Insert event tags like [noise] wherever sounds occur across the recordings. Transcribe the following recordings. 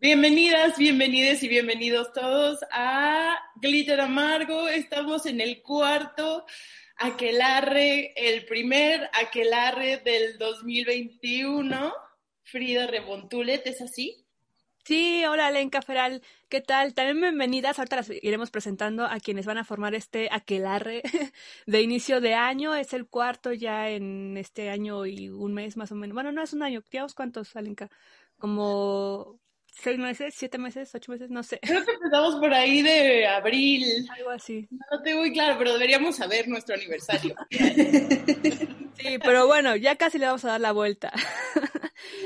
Bienvenidas, bienvenidos y bienvenidos todos a Glitter Amargo. Estamos en el cuarto aquelarre, el primer aquelarre del 2021. Frida Rebontulet, ¿es así? Sí, hola Lenka Feral, ¿qué tal? También bienvenidas, ahorita las iremos presentando a quienes van a formar este aquelarre [laughs] de inicio de año, es el cuarto ya en este año y un mes más o menos, bueno, no es un año, ¿digamos cuántos, Alenka? Como seis meses, siete meses, ocho meses, no sé. Creo que empezamos por ahí de abril. Algo así. No tengo muy claro, pero deberíamos saber nuestro aniversario. [laughs] sí, pero bueno, ya casi le vamos a dar la vuelta.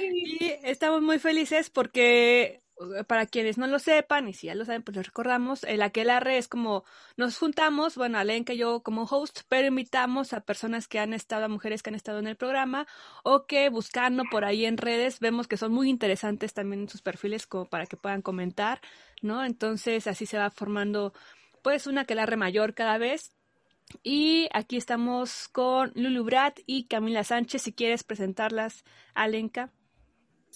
y estamos muy felices porque para quienes no lo sepan, y si ya lo saben, pues les recordamos, el aquelarre es como nos juntamos, bueno, Alenka y yo como host, pero invitamos a personas que han estado, a mujeres que han estado en el programa, o que buscando por ahí en redes, vemos que son muy interesantes también en sus perfiles como para que puedan comentar, ¿no? Entonces así se va formando pues un aquelarre mayor cada vez. Y aquí estamos con Lulu Brat y Camila Sánchez, si quieres presentarlas, Alenka.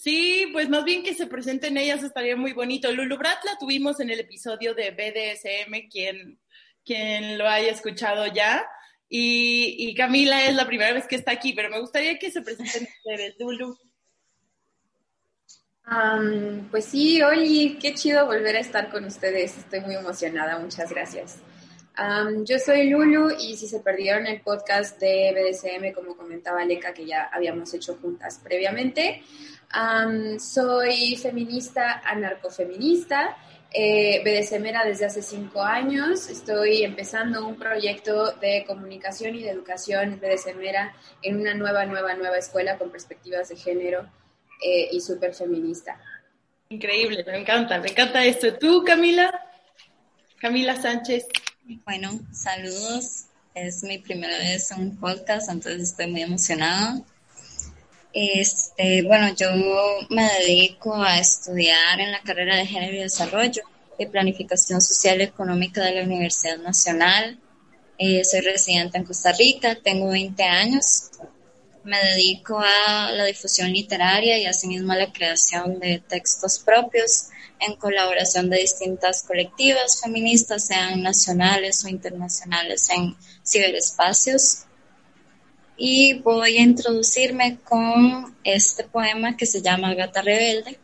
Sí, pues más bien que se presenten ellas estaría muy bonito. Lulu Brat la tuvimos en el episodio de BDSM, quien, quien lo haya escuchado ya. Y, Camila es la primera vez que está aquí, pero me gustaría que se presenten [laughs] ustedes, Lulu. pues sí, Oli, qué chido volver a estar con ustedes. Estoy muy emocionada, muchas gracias. yo soy Lulu y si se perdieron el podcast de BDSM, como comentaba Leca, que ya habíamos hecho juntas previamente, soy feminista, anarcofeminista, eh, BDSMera desde hace cinco años. Estoy empezando un proyecto de comunicación y de educación BDSMera en una nueva, nueva, nueva escuela con perspectivas de género eh, y súper feminista. Increíble, me encanta, me encanta esto. ¿Tú, Camila? Camila Sánchez. Bueno, saludos. Es mi primera vez en un podcast, entonces estoy muy emocionada. Este, bueno, yo me dedico a estudiar en la carrera de Género y Desarrollo y Planificación Social y Económica de la Universidad Nacional. Eh, soy residente en Costa Rica, tengo 20 años. Me dedico a la difusión literaria y asimismo a la creación de textos propios en colaboración de distintas colectivas feministas, sean nacionales o internacionales en ciberespacios y voy a introducirme con este poema que se llama Gata Rebelde.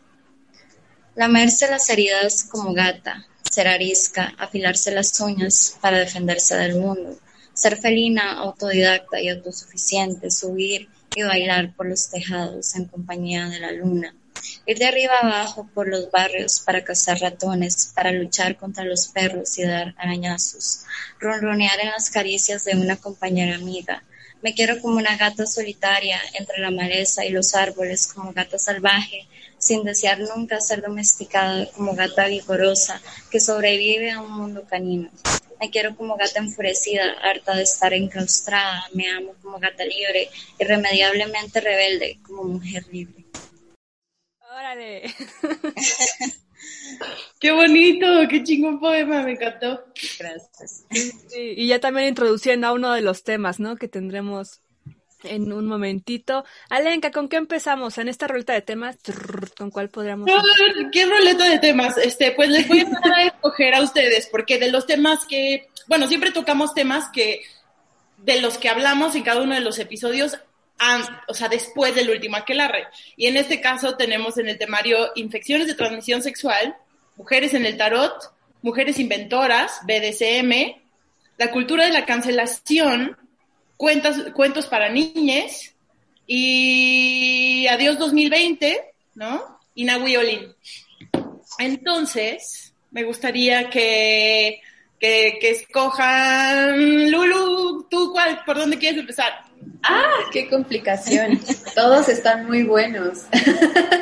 Lamerse las heridas como gata, ser arisca, afilarse las uñas para defenderse del mundo, ser felina, autodidacta y autosuficiente, subir y bailar por los tejados en compañía de la luna, ir de arriba abajo por los barrios para cazar ratones, para luchar contra los perros y dar arañazos, ronronear en las caricias de una compañera amiga, me quiero como una gata solitaria entre la maleza y los árboles, como gata salvaje, sin desear nunca ser domesticada, como gata vigorosa que sobrevive a un mundo canino. Me quiero como gata enfurecida, harta de estar enclaustrada. Me amo como gata libre, irremediablemente rebelde, como mujer libre. ¡Órale! [laughs] [laughs] Qué bonito, qué chingón poema, me encantó. Gracias. y ya también introduciendo a uno de los temas, ¿no? Que tendremos en un momentito. Alenka, ¿con qué empezamos en esta ruleta de temas? ¿Con cuál podríamos? ¿Qué ruleta de temas? Este, pues les voy a escoger a ustedes, porque de los temas que, bueno, siempre tocamos temas que de los que hablamos en cada uno de los episodios o sea, después del último aquelarre. Y en este caso tenemos en el temario infecciones de transmisión sexual, mujeres en el tarot, mujeres inventoras, BDSM, la cultura de la cancelación, cuentas, cuentos para niñes y Adiós 2020, ¿no? Y Nahui Entonces, me gustaría que, que, que escojan, Lulu, ¿tú cuál, por dónde quieres empezar? ¡Ah! ¡Qué complicación! todos están muy buenos.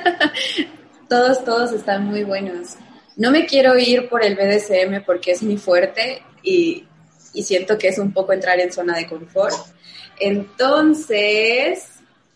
[laughs] todos, todos están muy buenos. No me quiero ir por el BDSM porque es muy fuerte y, siento que es un poco entrar en zona de confort. Entonces,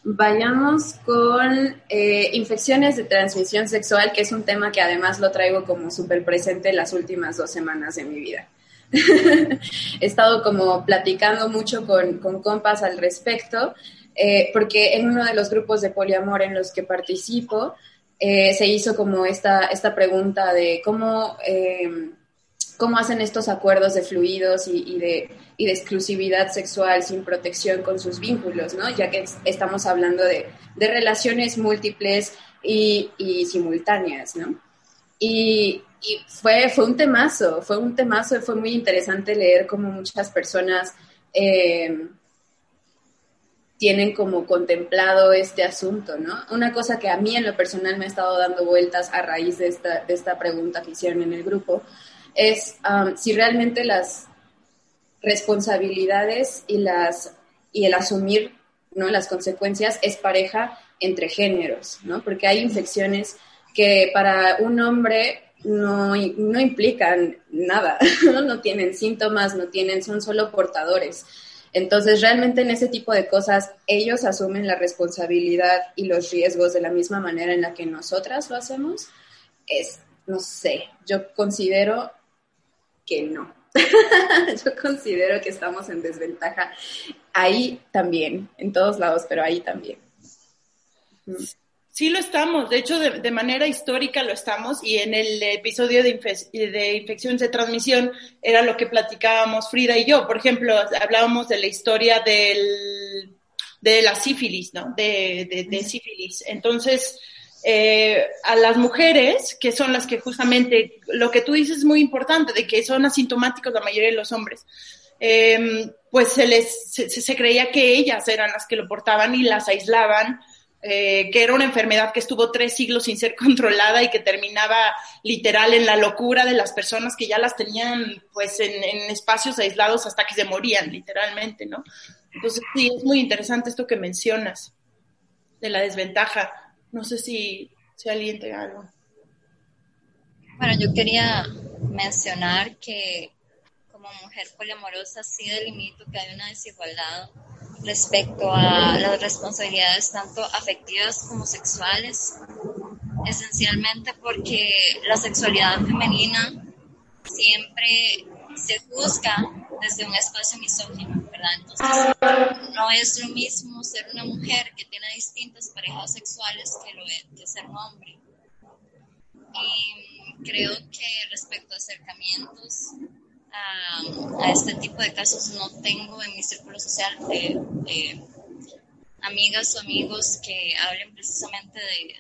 vayamos con eh, infecciones de transmisión sexual, que es un tema que además lo traigo como súper presente las últimas dos semanas de mi vida. [laughs] He estado como platicando mucho con, con compas al respecto, eh, porque en uno de los grupos de poliamor en los que participo, eh, se hizo como esta, esta pregunta de cómo, eh, cómo hacen estos acuerdos de fluidos y, de, y, de, exclusividad sexual sin protección con sus vínculos, ¿no? Ya que estamos hablando de, de relaciones múltiples y, y, simultáneas, ¿no? Y, y, fue, fue un temazo, fue un temazo, fue muy interesante leer cómo muchas personas... Eh, tienen como contemplado este asunto, ¿no? Una cosa que a mí en lo personal me ha estado dando vueltas a raíz de esta, de esta pregunta que hicieron en el grupo es um, si realmente las responsabilidades y, las, y el asumir ¿no? las consecuencias es pareja entre géneros, ¿no? Porque hay infecciones que para un hombre no, no implican nada, [laughs] ¿no? no tienen síntomas, no tienen, son solo portadores. Entonces, realmente en ese tipo de cosas, ellos asumen la responsabilidad y los riesgos de la misma manera en la que nosotras lo hacemos. Es, no sé, yo considero que no. [laughs] yo considero que estamos en desventaja ahí también, en todos lados, pero ahí también. Sí lo estamos, de hecho de, manera histórica lo estamos y en el episodio de, de, infecciones de transmisión era lo que platicábamos Frida y yo. Por ejemplo, hablábamos de la historia del, de la sífilis, ¿no? De, de sífilis. Entonces, eh, a las mujeres, que son las que justamente, lo que tú dices es muy importante, de que son asintomáticos la mayoría de los hombres. Em, pues se les se, se creía que ellas eran las que lo portaban y las aislaban eh, que era una enfermedad que estuvo tres siglos sin ser [laughs] controlada y que terminaba literal en la locura de las personas que ya las tenían pues en, espacios aislados hasta que se morían, literalmente, ¿no? Entonces sí, es muy interesante esto que mencionas de la desventaja. No sé si, si alguien algo. Bueno, yo quería mencionar que como mujer poliamorosa sí delimito que hay una desigualdad respecto a las responsabilidades tanto afectivas como sexuales, esencialmente porque la sexualidad femenina siempre se juzga desde un espacio misógino, ¿verdad? Entonces, no es lo mismo ser una mujer que tiene distintas parejas sexuales que, que ser un hombre. Y creo que respecto a acercamientos a, este tipo de casos no tengo en mi círculo social de, amigas o amigos que hablen precisamente de,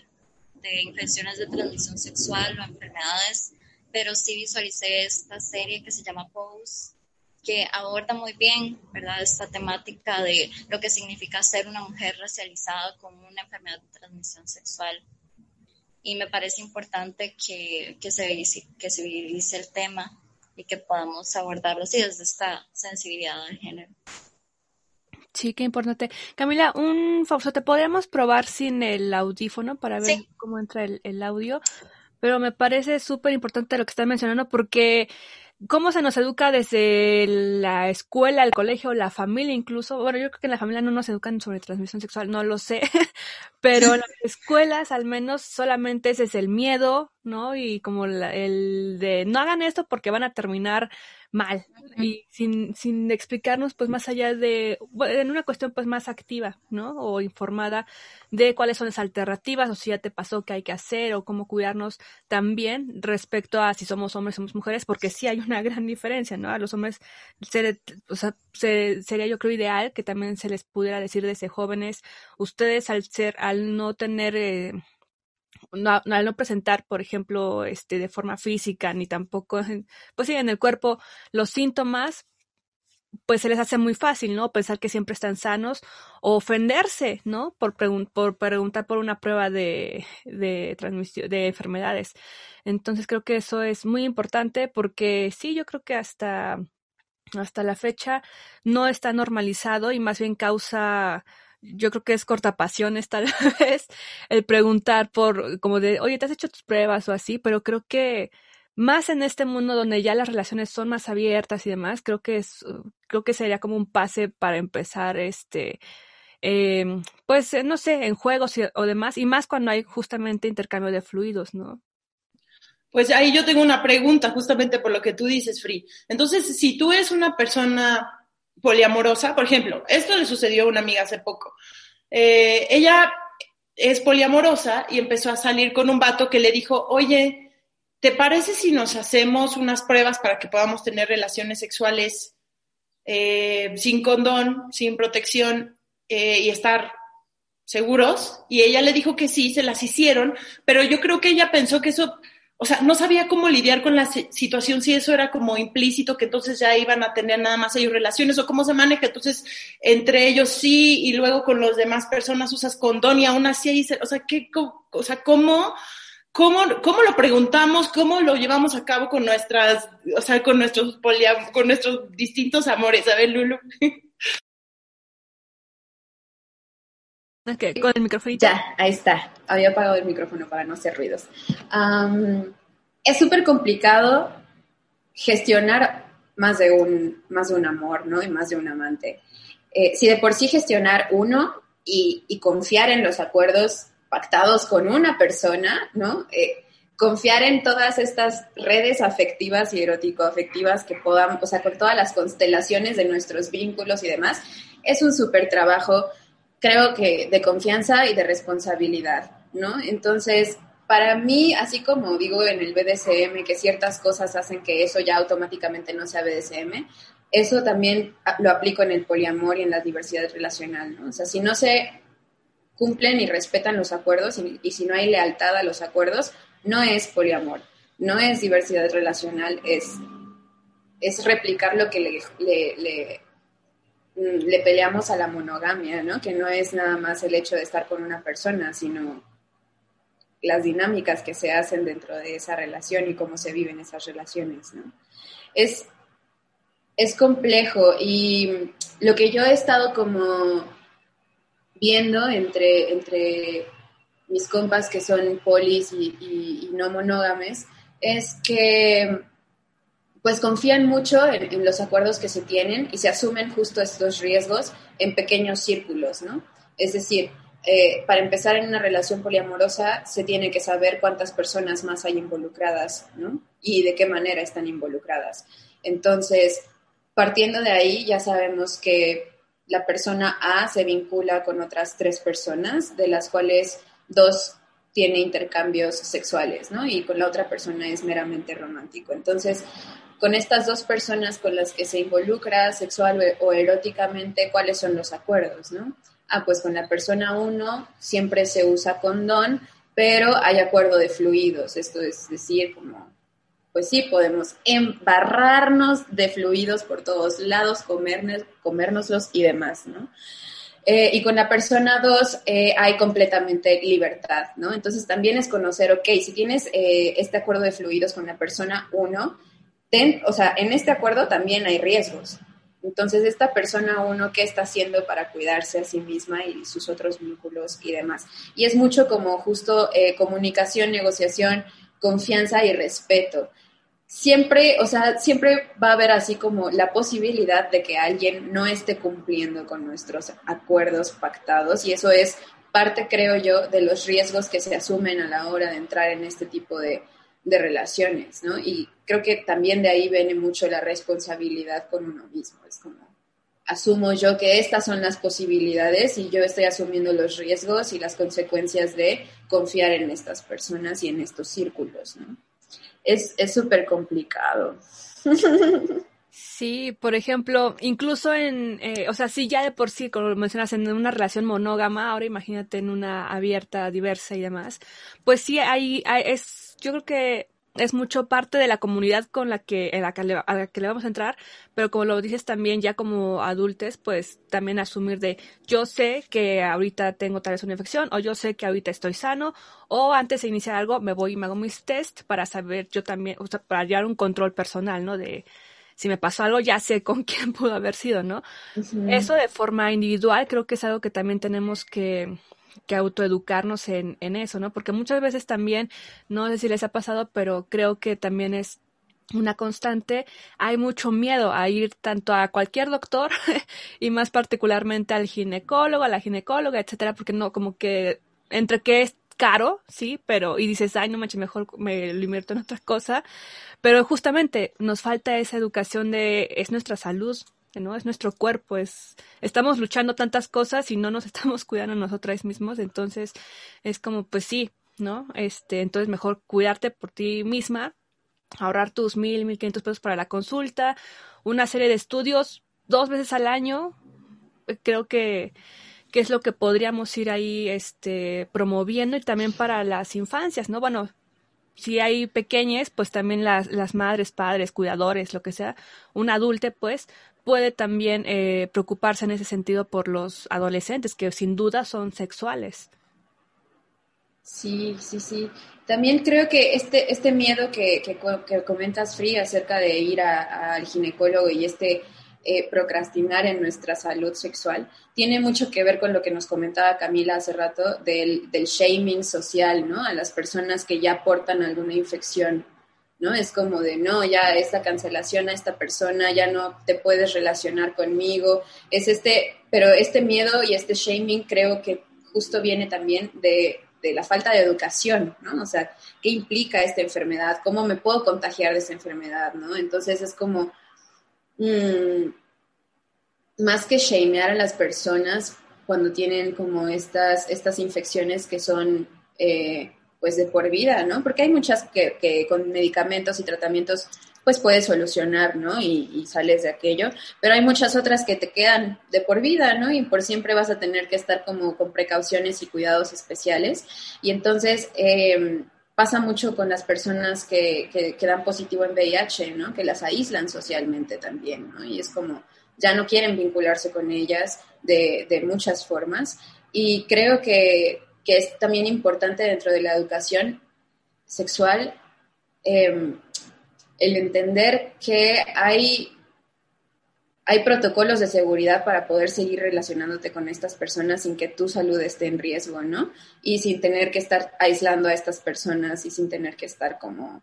de, infecciones de transmisión sexual o enfermedades, pero sí visualicé esta serie que se llama Pose, que aborda muy bien, ¿verdad?, esta temática de lo que significa ser una mujer racializada con una enfermedad de transmisión sexual. Y me parece importante que, que, se, que visibilice el tema y que podamos abordarlo así desde esta sensibilidad del género. Sí, qué importante. Camila, un favor, te podríamos probar sin el audífono para ver cómo entra el, el audio, pero me parece súper importante lo que estás mencionando porque cómo se nos educa desde la escuela, el colegio, la familia incluso. Bueno, yo creo que en la familia no nos educan sobre transmisión sexual, no lo sé, [laughs] pero las escuelas al menos solamente ese es el miedo, ¿no? Y como el de no hagan esto porque van a terminar mal y sin, sin explicarnos pues más allá de, en una cuestión pues más activa, ¿no? O informada de cuáles son las alternativas o si ya te pasó qué hay que hacer o cómo cuidarnos también respecto a si somos hombres o somos mujeres, porque sí hay una [laughs] gran diferencia, ¿no? A los hombres o sea, sería yo creo ideal que también se les pudiera decir desde jóvenes, ustedes al ser, al no tener... Eh, no, al no presentar, por ejemplo, este, de forma física, ni tampoco, pues sí, en el cuerpo, los síntomas, pues se les hace muy fácil, ¿no? Pensar que siempre están sanos o ofenderse, ¿no? Por, por preguntar por una prueba de, de transmisión, de enfermedades. Entonces creo que eso es muy importante porque sí, yo creo que hasta, hasta la fecha no está normalizado y más bien causa yo creo que es corta pasión tal [laughs] vez el preguntar por, como de, oye, ¿te has hecho tus pruebas o así? Pero creo que más en este mundo donde ya las relaciones son más abiertas y demás, creo que es, creo que sería como un pase para empezar este, eh, pues, no sé, en juegos o demás, y más cuando hay justamente intercambio de fluidos, ¿no? Pues ahí yo tengo una pregunta justamente por lo que tú dices, Free. Entonces, si tú eres una persona poliamorosa, por ejemplo, esto le sucedió a una amiga hace poco. Eh, ella es poliamorosa y empezó a salir con un vato que le dijo, oye, ¿te parece si nos hacemos unas pruebas para que podamos tener relaciones sexuales eh, sin condón, sin protección eh, y estar seguros? Y ella le dijo que sí, se las hicieron, pero yo creo que ella pensó que eso o sea, no sabía cómo lidiar con la situación, si eso era como implícito, que entonces ya iban a tener nada más ellos relaciones, o cómo se maneja, entonces entre ellos sí, y luego con los demás personas usas condón y aún así, o sea, ¿qué, o sea, cómo, cómo, cómo lo preguntamos, cómo lo llevamos a cabo con nuestras, o sea, con nuestros con nuestros distintos amores, ¿sabes, Lulu? [laughs] con el micrófono. Ya, ahí está. Había apagado el micrófono para no hacer ruidos. es súper complicado gestionar más de, un, más de un amor, ¿no? Y más de un amante. Eh, si de por sí gestionar uno y, confiar en los acuerdos pactados con una persona, ¿no? Eh, confiar en todas estas redes afectivas y erótico-afectivas que podamos, o sea, con todas las constelaciones de nuestros vínculos y demás, es un súper trabajo creo que de confianza y de responsabilidad, ¿no? Entonces, para mí, así como digo en el BDSM que ciertas cosas hacen que eso ya automáticamente no sea BDSM, eso también lo aplico en el poliamor y en la diversidad relacional, ¿no? O sea, si no se cumplen y respetan los acuerdos y, si no hay lealtad a los acuerdos, no es poliamor, no es diversidad relacional, es, es replicar lo que le le peleamos a la monogamia, ¿no? Que no es nada más el hecho de estar con una persona, sino las dinámicas que se hacen dentro de esa relación y cómo se viven esas relaciones, ¿no? Es, es complejo y lo que yo he estado como viendo entre, entre mis compas que son polis y, y no monógames es que pues confían mucho en, los acuerdos que se tienen y se asumen justo estos riesgos en pequeños círculos, ¿no? Es decir, eh, para empezar en una relación poliamorosa se tiene que saber cuántas personas más hay involucradas, ¿no? Y de qué manera están involucradas. Entonces, partiendo de ahí, ya sabemos que la persona A se vincula con otras tres personas, de las cuales dos tiene intercambios sexuales, ¿no? Y con la otra persona es meramente romántico. Entonces, con estas dos personas con las que se involucra sexual o eróticamente, ¿cuáles son los acuerdos, no? Ah, pues con la persona uno siempre se usa condón, pero hay acuerdo de fluidos, esto es decir, como, pues sí, podemos embarrarnos de fluidos por todos lados, comernos, comérnoslos y demás, ¿no? Eh, y con la persona dos eh, hay completamente libertad, ¿no? Entonces también es conocer, ok, si tienes eh, este acuerdo de fluidos con la persona o sea, en este acuerdo también hay riesgos. Entonces, esta persona, uno, ¿qué está haciendo para cuidarse a sí misma y sus otros vínculos y demás? Y es mucho como justo eh, comunicación, negociación, confianza y respeto. Siempre, o sea, siempre va a haber así como la posibilidad de que alguien no esté cumpliendo con nuestros acuerdos pactados y eso es parte, creo yo, de los riesgos que se asumen a la hora de entrar en este tipo de, de relaciones, ¿no? Y creo que también de ahí viene mucho la responsabilidad con uno mismo. Es como, asumo yo que estas son las posibilidades y yo estoy asumiendo los riesgos y las consecuencias de confiar en estas personas y en estos círculos, ¿no? Es súper complicado. [laughs] Sí, por ejemplo, incluso en, eh, o sea, sí, ya de por sí, como mencionas, en una relación monógama, ahora imagínate en una abierta, diversa y demás, pues sí, hay, hay es, yo creo que es mucho parte de la comunidad con la que, a la que le vamos a entrar, pero como lo dices también ya como adultos, pues también asumir de yo sé que ahorita tengo tal vez una infección, o yo sé que ahorita estoy sano, o antes de iniciar algo me voy y me hago mis test para saber yo también, o sea, para llevar un control personal, ¿no? De, si me pasó algo, ya sé con [laughs] quién pudo haber sido, ¿no? Eso de forma individual creo que es algo que también tenemos que, que autoeducarnos en, en eso, ¿no? Porque muchas veces también, no sé si les ha pasado, pero creo que también es una constante, hay mucho miedo a ir tanto a cualquier doctor [laughs] y más particularmente al ginecólogo, a la ginecóloga, etcétera, porque no, como que entre que es caro, sí, pero, y dices, ay, no manches, mejor me lo invierto en otra cosa, pero justamente nos falta esa educación de, es nuestra salud, ¿no? Es nuestro cuerpo, es, estamos luchando tantas cosas y no nos [laughs] estamos cuidando nosotras mismos, entonces es como, pues sí, ¿no? Este, entonces mejor cuidarte por ti misma, ahorrar tus mil, mil quinientos pesos para la consulta, una serie de estudios dos veces al año, creo que, que es lo que podríamos ir ahí, este, promoviendo y también para las infancias, ¿no? Bueno, si hay pequeñas, pues también las, las madres, padres, cuidadores, lo que sea, un adulte, pues, puede también eh, preocuparse en ese sentido por los adolescentes, que sin duda son sexuales. Sí, sí, sí. También creo que este, este miedo que, que, comentas, Free, acerca de ir al ginecólogo y este eh, procrastinar en nuestra salud sexual tiene mucho que ver con lo que nos comentaba Camila hace rato del, del shaming social, ¿no? A las personas que ya portan alguna infección, ¿no? Es como de, no, ya esta cancelación a esta persona, ya no te puedes relacionar conmigo. Es este, pero este miedo y este shaming creo que justo viene también de, de la falta de educación, ¿no? O sea, ¿qué implica esta enfermedad? ¿Cómo me puedo contagiar de esa enfermedad, ¿no? Entonces es como Mm, más que shamear a las personas cuando tienen como estas, estas infecciones que son eh, pues de por vida, ¿no? Porque hay muchas que, con medicamentos y tratamientos pues puedes solucionar, ¿no? Y, sales de aquello, pero hay muchas otras que te quedan de por vida, ¿no? Y por siempre vas a tener que estar como con precauciones y cuidados especiales. Y entonces, eh, pasa mucho con las personas que, que, dan positivo en VIH, ¿no? Que las aíslan socialmente también, ¿no? Y es como, ya no quieren vincularse con ellas de muchas formas. Y creo que, que, es también importante dentro de la educación sexual em, el entender que hay hay protocolos de seguridad para poder seguir relacionándote con estas personas sin que tu salud esté en riesgo, ¿no? Y sin tener que estar aislando a estas personas y sin tener que estar como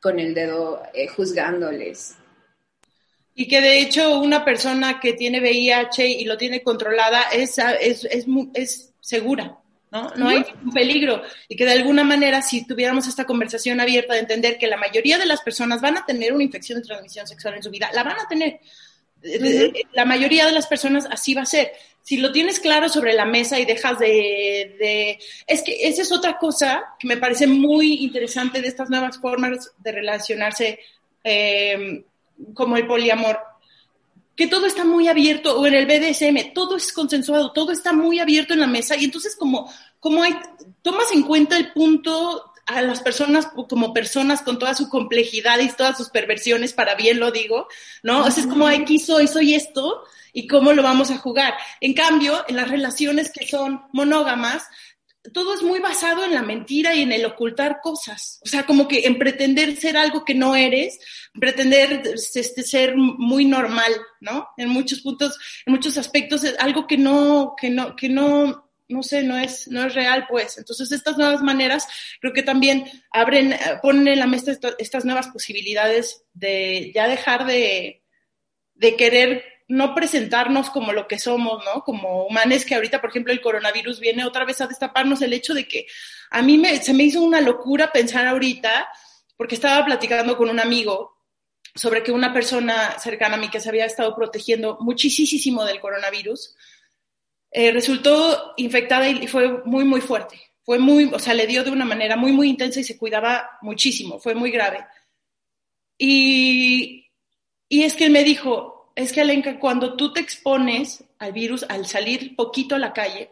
con el dedo eh, juzgándoles. Y que de hecho una persona que tiene VIH y lo tiene controlada es, es, es, es segura, ¿no? No hay ningún peligro. Y que de alguna manera, si tuviéramos esta conversación abierta de entender que la mayoría de las personas van a tener una infección de transmisión sexual en su vida, la van a tener. La mayoría de las personas así va a ser. Si lo tienes claro sobre la mesa y dejas de, Es que esa es otra cosa que me parece muy interesante de estas nuevas formas de relacionarse eh, como el poliamor que todo está muy abierto, o en el BDSM, todo es consensuado, todo está muy abierto en la mesa, y entonces como, como hay, tomas en cuenta el punto a las personas como personas con toda su complejidad y todas sus perversiones, para bien lo digo, ¿no? Es como aquí soy, soy esto, y cómo lo vamos a jugar. En cambio, en las relaciones que son monógamas, todo es muy basado en la mentira y en el ocultar cosas. O sea, como que en pretender ser algo que no eres, pretender este, ser muy normal, ¿no? En muchos puntos, en muchos aspectos, es algo que no, que no, que no, no sé, no es, no es real, pues. Entonces, estas nuevas maneras creo que también abren, ponen en la mesa estas nuevas posibilidades de ya dejar de, de querer no presentarnos como lo que somos, ¿no? Como humanos que ahorita, por ejemplo, el coronavirus viene otra vez a destaparnos el hecho de que a mí me, se me hizo una locura pensar ahorita, porque estaba platicando con un amigo sobre que una persona cercana a mí que se había estado protegiendo muchísimo del coronavirus, eh, resultó infectada y fue muy, muy fuerte. Fue muy, o sea, le dio de una manera muy, muy intensa y se cuidaba muchísimo, fue muy grave. Y, y es que me dijo, es que Alenka, cuando tú te expones al virus, al salir poquito a la calle,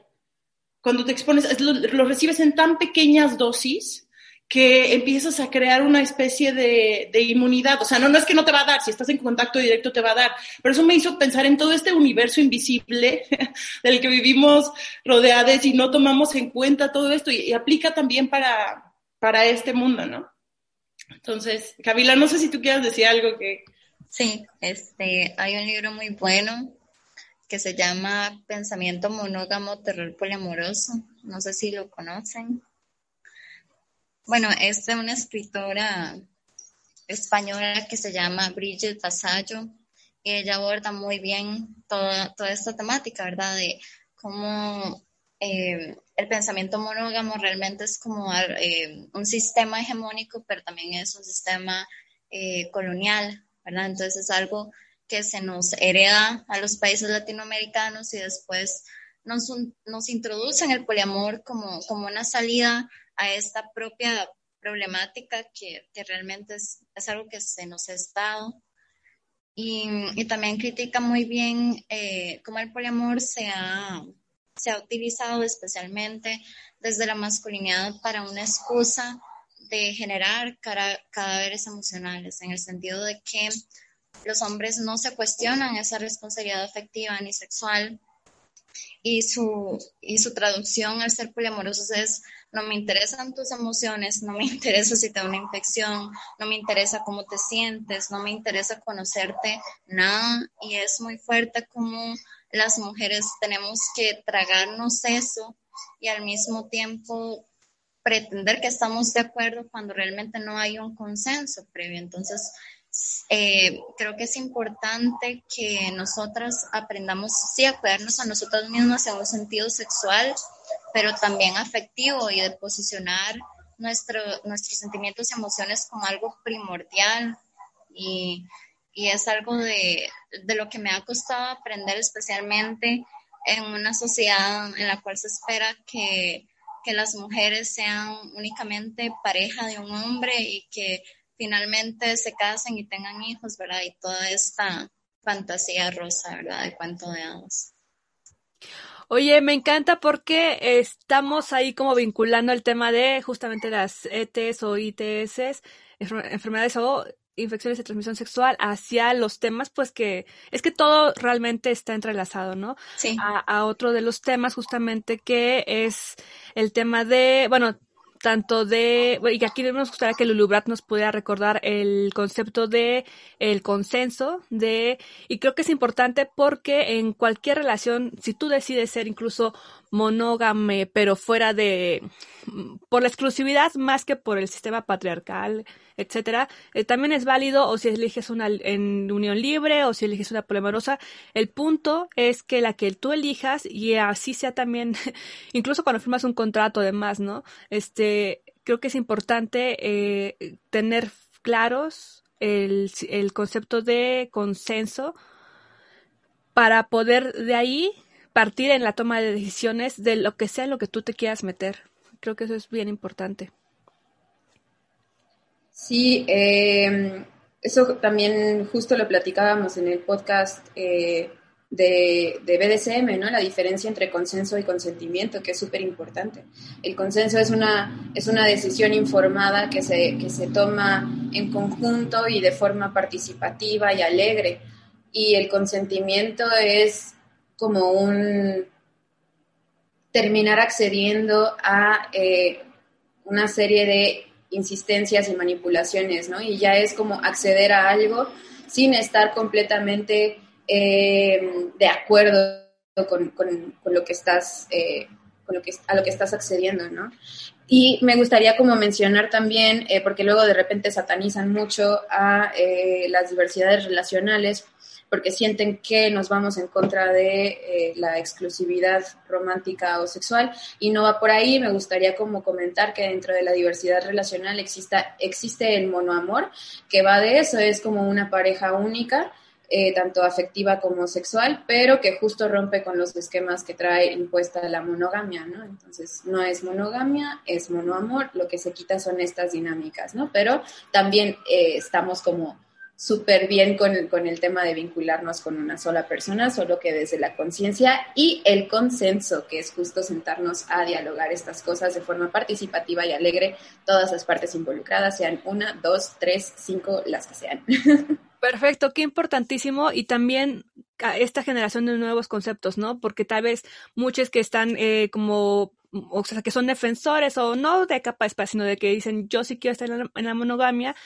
cuando te expones, lo, recibes en tan pequeñas dosis que empiezas a crear una especie de, inmunidad. O sea, no, no es que no te va a dar, si estás en contacto directo te va a dar. Pero eso me hizo pensar en todo este universo invisible [laughs] del que vivimos rodeados y no tomamos en cuenta todo esto y, aplica también para, para este mundo, ¿no? Entonces, Camila, no sé si tú quieras decir algo que, Sí, este, hay un libro muy bueno que se llama Pensamiento monógamo, terror poliamoroso. No sé si lo conocen. Bueno, es de una escritora española que se llama Bridget Vasallo y ella aborda muy bien toda, toda esta temática, ¿verdad? De cómo eh, el pensamiento monógamo realmente es como eh, un sistema hegemónico, pero también es un sistema eh, colonial, ¿verdad? Entonces es algo que se nos hereda a los países latinoamericanos y después nos, nos introducen el poliamor como, como una salida a esta propia problemática que, que realmente es, es, algo que se nos ha estado. Y, y también critica muy bien eh, cómo el poliamor se ha, se ha utilizado especialmente desde la masculinidad para una excusa de generar cadáveres emocionales, en el sentido de que los hombres no se cuestionan esa responsabilidad afectiva ni sexual y su, y su traducción al ser poliamorosos es no me interesan tus emociones, no me [laughs] interesa si te da una infección, no me interesa cómo te sientes, no me interesa conocerte, nada. Y es muy fuerte como las mujeres tenemos que tragarnos eso y al mismo tiempo pretender que estamos de acuerdo cuando realmente no hay un consenso previo. Entonces, eh, creo que es importante que nosotras aprendamos, sí, a cuidarnos a nosotras mismas en un sentido sexual, pero también afectivo y de posicionar nuestro, nuestros sentimientos y emociones como algo primordial y, y es algo de, de lo que me ha costado aprender especialmente en una sociedad en la cual se espera que, que las mujeres sean únicamente pareja de un hombre y que finalmente se casen y tengan hijos, ¿verdad? Y toda esta fantasía rosa, ¿verdad? De cuento de hadas. Oye, me encanta porque estamos ahí como vinculando el tema de justamente las ETS o ITS, enfermedades o infecciones de transmisión sexual hacia los temas, pues que es que todo realmente está entrelazado, ¿no? Sí. A, a otro de los temas justamente que es el tema de, bueno, tanto de, y aquí nos gustaría que Lulubrat nos pudiera recordar el concepto de el consenso, de, y creo que es importante porque en cualquier relación, si tú decides ser incluso monógame, pero fuera de, por la exclusividad más que por el sistema patriarcal, etcétera, eh, también es válido o si eliges una en unión libre o si eliges una polimorosa. El punto es que la que tú elijas y así sea también, [laughs] incluso cuando firmas un contrato además, ¿no? Este, creo que es importante eh, tener claros el, el concepto de consenso para poder de ahí partir en la toma de decisiones de lo que sea lo que tú te quieras meter. Creo que eso es bien importante. Sí, eh, eso también justo lo platicábamos en el podcast eh, de, de, BDSM, ¿no? La diferencia entre consenso y consentimiento, que es súper importante. El consenso es una, es una decisión informada que se, que se toma en conjunto y de forma participativa y alegre. Y el consentimiento es como un terminar accediendo a eh, una serie de insistencias y manipulaciones, ¿no? Y ya es como acceder a algo sin estar completamente eh, de acuerdo con, lo que estás, eh, con lo que, a lo que estás accediendo, ¿no? Y me gustaría como mencionar también, porque luego de repente satanizan mucho a las diversidades relacionales, porque sienten que nos vamos en contra de eh, la exclusividad romántica o sexual y no va por ahí. Me gustaría como comentar que dentro de la diversidad relacional exista, existe el monoamor, que va de eso, es como una pareja única. Eh, tanto afectiva como sexual, pero que justo rompe con los esquemas que trae impuesta la monogamia, ¿no? Entonces, no es monogamia, es monoamor, lo que se quita son estas dinámicas, ¿no? Pero también eh, estamos como súper bien con, con, el tema de vincularnos con una sola persona, solo que desde la conciencia y el consenso, que es justo sentarnos a dialogar estas cosas de forma participativa y alegre, todas las partes involucradas, sean una, dos, tres, cinco, las que sean. [laughs] Perfecto, qué importantísimo y también esta generación de nuevos conceptos, ¿no? Porque tal vez muchos que están eh, como o sea, que son defensores o no de capa espacio, sino de que dicen yo sí quiero estar en la monogamia,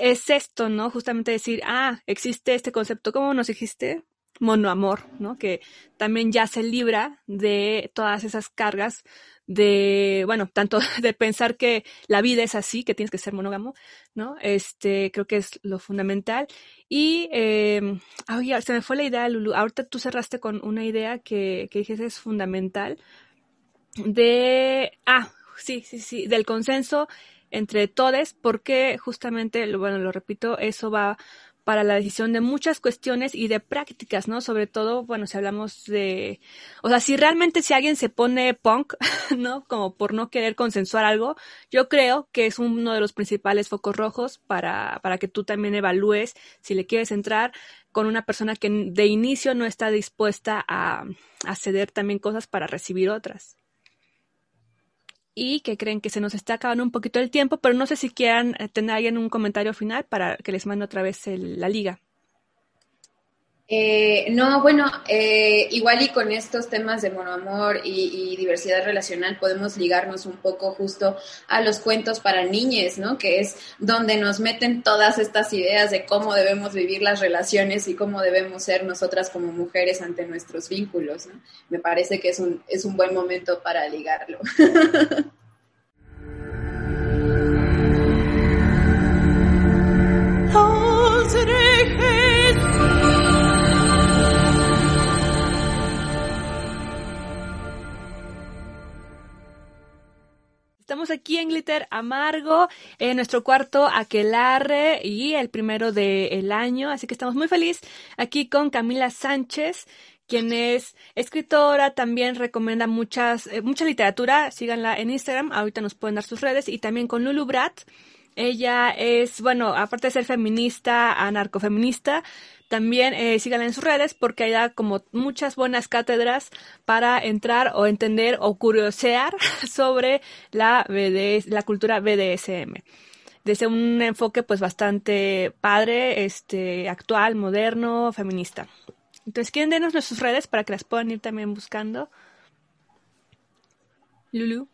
es esto, ¿no? Justamente decir, ah, existe este concepto, ¿cómo nos dijiste? Monoamor, ¿no? Que también ya se libra de todas esas cargas de, bueno, tanto [laughs] de pensar que la vida es así, que tienes que ser monógamo, ¿no? Este, creo que es lo fundamental. Y, eh, oye, se me fue la idea, Lulu. Ahorita tú cerraste con una idea que, que dije es fundamental de, ah, sí, sí, sí, del consenso entre todos, porque justamente, bueno, lo repito, eso va para la decisión de muchas cuestiones y de prácticas, ¿no? Sobre todo, bueno, si hablamos de, o sea, si realmente si alguien se pone punk, [laughs] ¿no? Como por no querer consensuar algo, yo creo que es uno de los principales focos rojos para, para que tú también evalúes si le quieres entrar con una persona que de inicio no está dispuesta a, a ceder también cosas para recibir otras y que creen que se nos está acabando un poquito el tiempo, pero no sé si quieran eh, tener alguien un comentario final para que les mande otra vez la liga. Eh, no, bueno, eh, igual y con estos temas de monoamor y, y, diversidad relacional podemos ligarnos un poco justo a los cuentos para niñes, ¿no? Que es donde nos meten todas estas ideas de cómo debemos vivir las relaciones y cómo debemos ser nosotras como mujeres ante nuestros vínculos, ¿no? Me parece que es un, es un buen momento para ligarlo. [laughs] Estamos aquí en Glitter Amargo, en nuestro cuarto aquelarre y el primero del año, así que estamos muy felices aquí con Camila Sánchez, quien es escritora, también recomienda muchas, eh, mucha literatura, síganla en Instagram, ahorita nos pueden dar sus redes, y también con Lulu Brat. Ella es, bueno, aparte de ser feminista, anarcofeminista, también eh, síganla en sus redes porque hay como muchas buenas cátedras para entrar o entender o curiosear [laughs] sobre la, la cultura BDSM desde un enfoque pues bastante padre, este, actual, moderno, feminista. Entonces, ¿quieren denos nuestras redes para que las puedan ir también buscando? Lulu.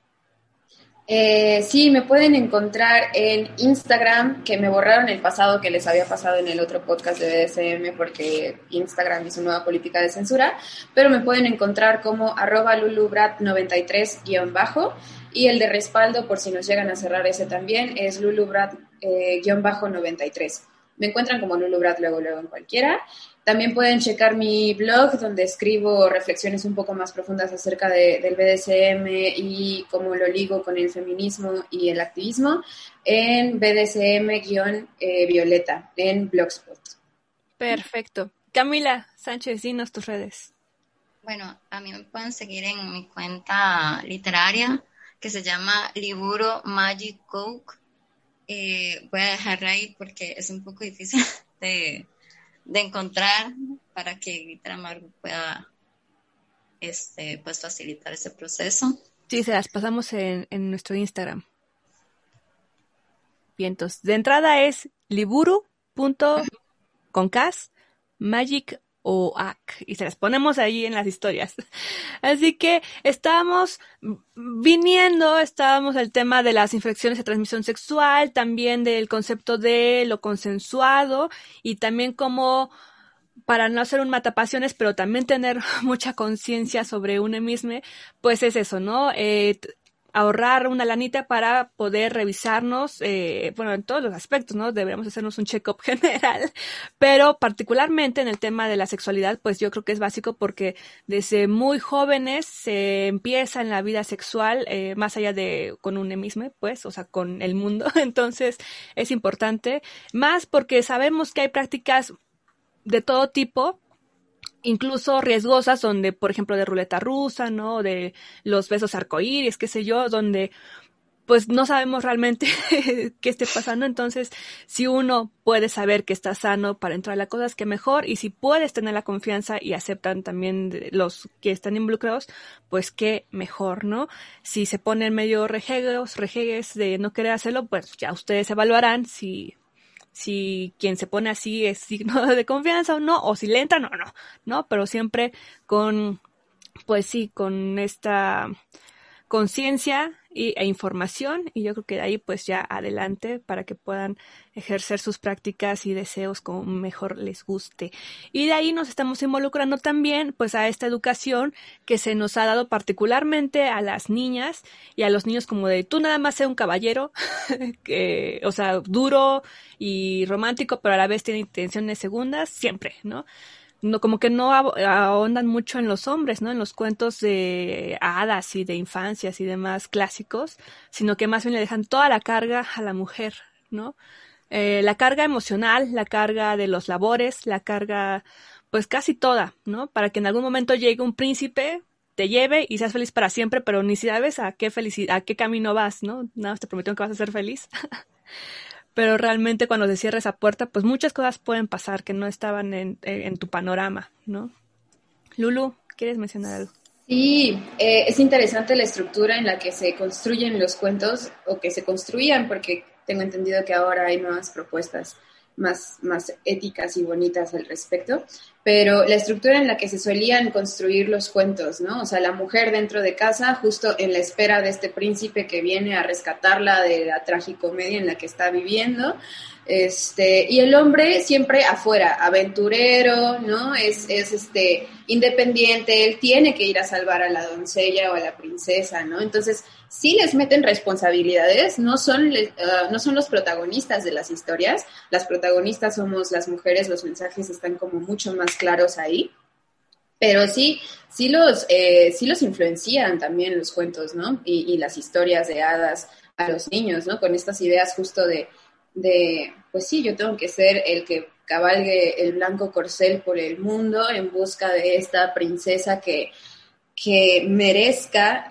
Eh, sí, me pueden encontrar en Instagram, que me borraron el pasado que les había pasado en el otro podcast de BDSM porque Instagram hizo nueva política de censura, pero me pueden encontrar como arroba lulubrat93-bajo y el de respaldo, por si nos llegan a cerrar ese también, es lulubrat-93. Eh, me encuentran como lulubrat luego, luego en cualquiera. También pueden checar mi blog donde escribo reflexiones un poco más profundas acerca del BDSM y cómo lo ligo con el feminismo y el activismo en BDSM-Violeta en Blogspot. Perfecto. Camila Sánchez, dinos tus redes. Bueno, a mí me pueden seguir en mi cuenta literaria que se llama Liburo Magic Coke. Eh, voy a dejarla ahí porque es un poco difícil [laughs] de de encontrar para que Amargo pueda este, pues facilitar ese proceso. Sí, se las pasamos en, en nuestro Instagram. Bien, entonces, de entrada es liburu.concas magic o AC y se las ponemos ahí en las historias. Así que estábamos viniendo, estábamos el tema de las infecciones de transmisión sexual, también del concepto de lo consensuado y también como para no hacer un matapasiones, pero también tener [laughs] mucha conciencia sobre uno mismo, pues es eso, ¿no? Eh, ahorrar una lanita para poder revisarnos, eh, bueno, en todos los aspectos, ¿no? Deberíamos hacernos un check-up [laughs] general, pero particularmente en el tema de la sexualidad, pues yo creo que es básico porque desde muy jóvenes se empieza en la vida sexual, eh, más allá de con un emisme, pues, o sea, con el mundo, [laughs] entonces es importante, más porque sabemos que hay prácticas de todo tipo, incluso riesgosas, donde, por ejemplo, de ruleta rusa, ¿no? De los besos arcoíris, qué sé yo, donde pues no sabemos realmente [laughs] qué esté pasando. Entonces, si uno puede saber que está sano para entrar a la cosa, que mejor. Y si puedes tener la confianza y aceptan también los que están involucrados, pues qué mejor, ¿no? Si se ponen medio rejegues, rejegues de no querer hacerlo, pues ya ustedes evaluarán si si quien se pone así es signo [laughs] de confianza o no, o si le entran o no, ¿no? Pero siempre con, pues sí, con esta conciencia e información y yo creo que de ahí pues ya adelante para que puedan ejercer sus prácticas y deseos como mejor les guste. Y de ahí nos estamos involucrando también pues a esta educación que se nos ha dado particularmente a las niñas y a los niños como de tú nada más sé un caballero, [laughs] que, o sea, duro y romántico, pero a la vez tiene intenciones segundas, siempre, ¿no? No, como que no ahondan mucho en los hombres, ¿no? En los cuentos de hadas y de infancias y demás clásicos, sino que más bien le dejan toda la carga a la mujer, ¿no? eh, la carga emocional, la carga de los labores, la carga, pues casi toda, ¿no? Para que en algún momento llegue un príncipe, te lleve y seas feliz para siempre, pero ni sabes a qué felicidad, a qué camino vas, ¿no? Nada más te prometieron que vas a ser feliz. [laughs] pero realmente cuando se cierra esa puerta, pues muchas cosas pueden pasar que no estaban en, en tu panorama, ¿no? Lulu, ¿quieres mencionar algo? Sí, eh, es interesante la estructura en la que se construyen los cuentos o que se construían, porque tengo entendido que ahora hay nuevas propuestas más, más éticas y bonitas al respecto, pero la estructura en la que se solían construir los cuentos, ¿no? O sea, la mujer dentro de casa, justo en la espera de este príncipe que viene a rescatarla de la tragicomedia en la que está viviendo, este, y el hombre siempre afuera, aventurero, ¿no? Es, es este, independiente, él tiene que ir a salvar a la doncella o a la princesa, ¿no? Entonces, sí les meten responsabilidades, no son, uh, no son los protagonistas de las historias, las protagonistas somos las mujeres, los mensajes están como mucho más claros ahí, pero sí, sí los, eh, sí los influencian también los cuentos, ¿no? Y, y las historias de hadas a los niños, ¿no? Con estas ideas justo de de, pues sí, yo tengo que ser el que cabalgue el blanco corcel por el mundo en busca de esta princesa que, que merezca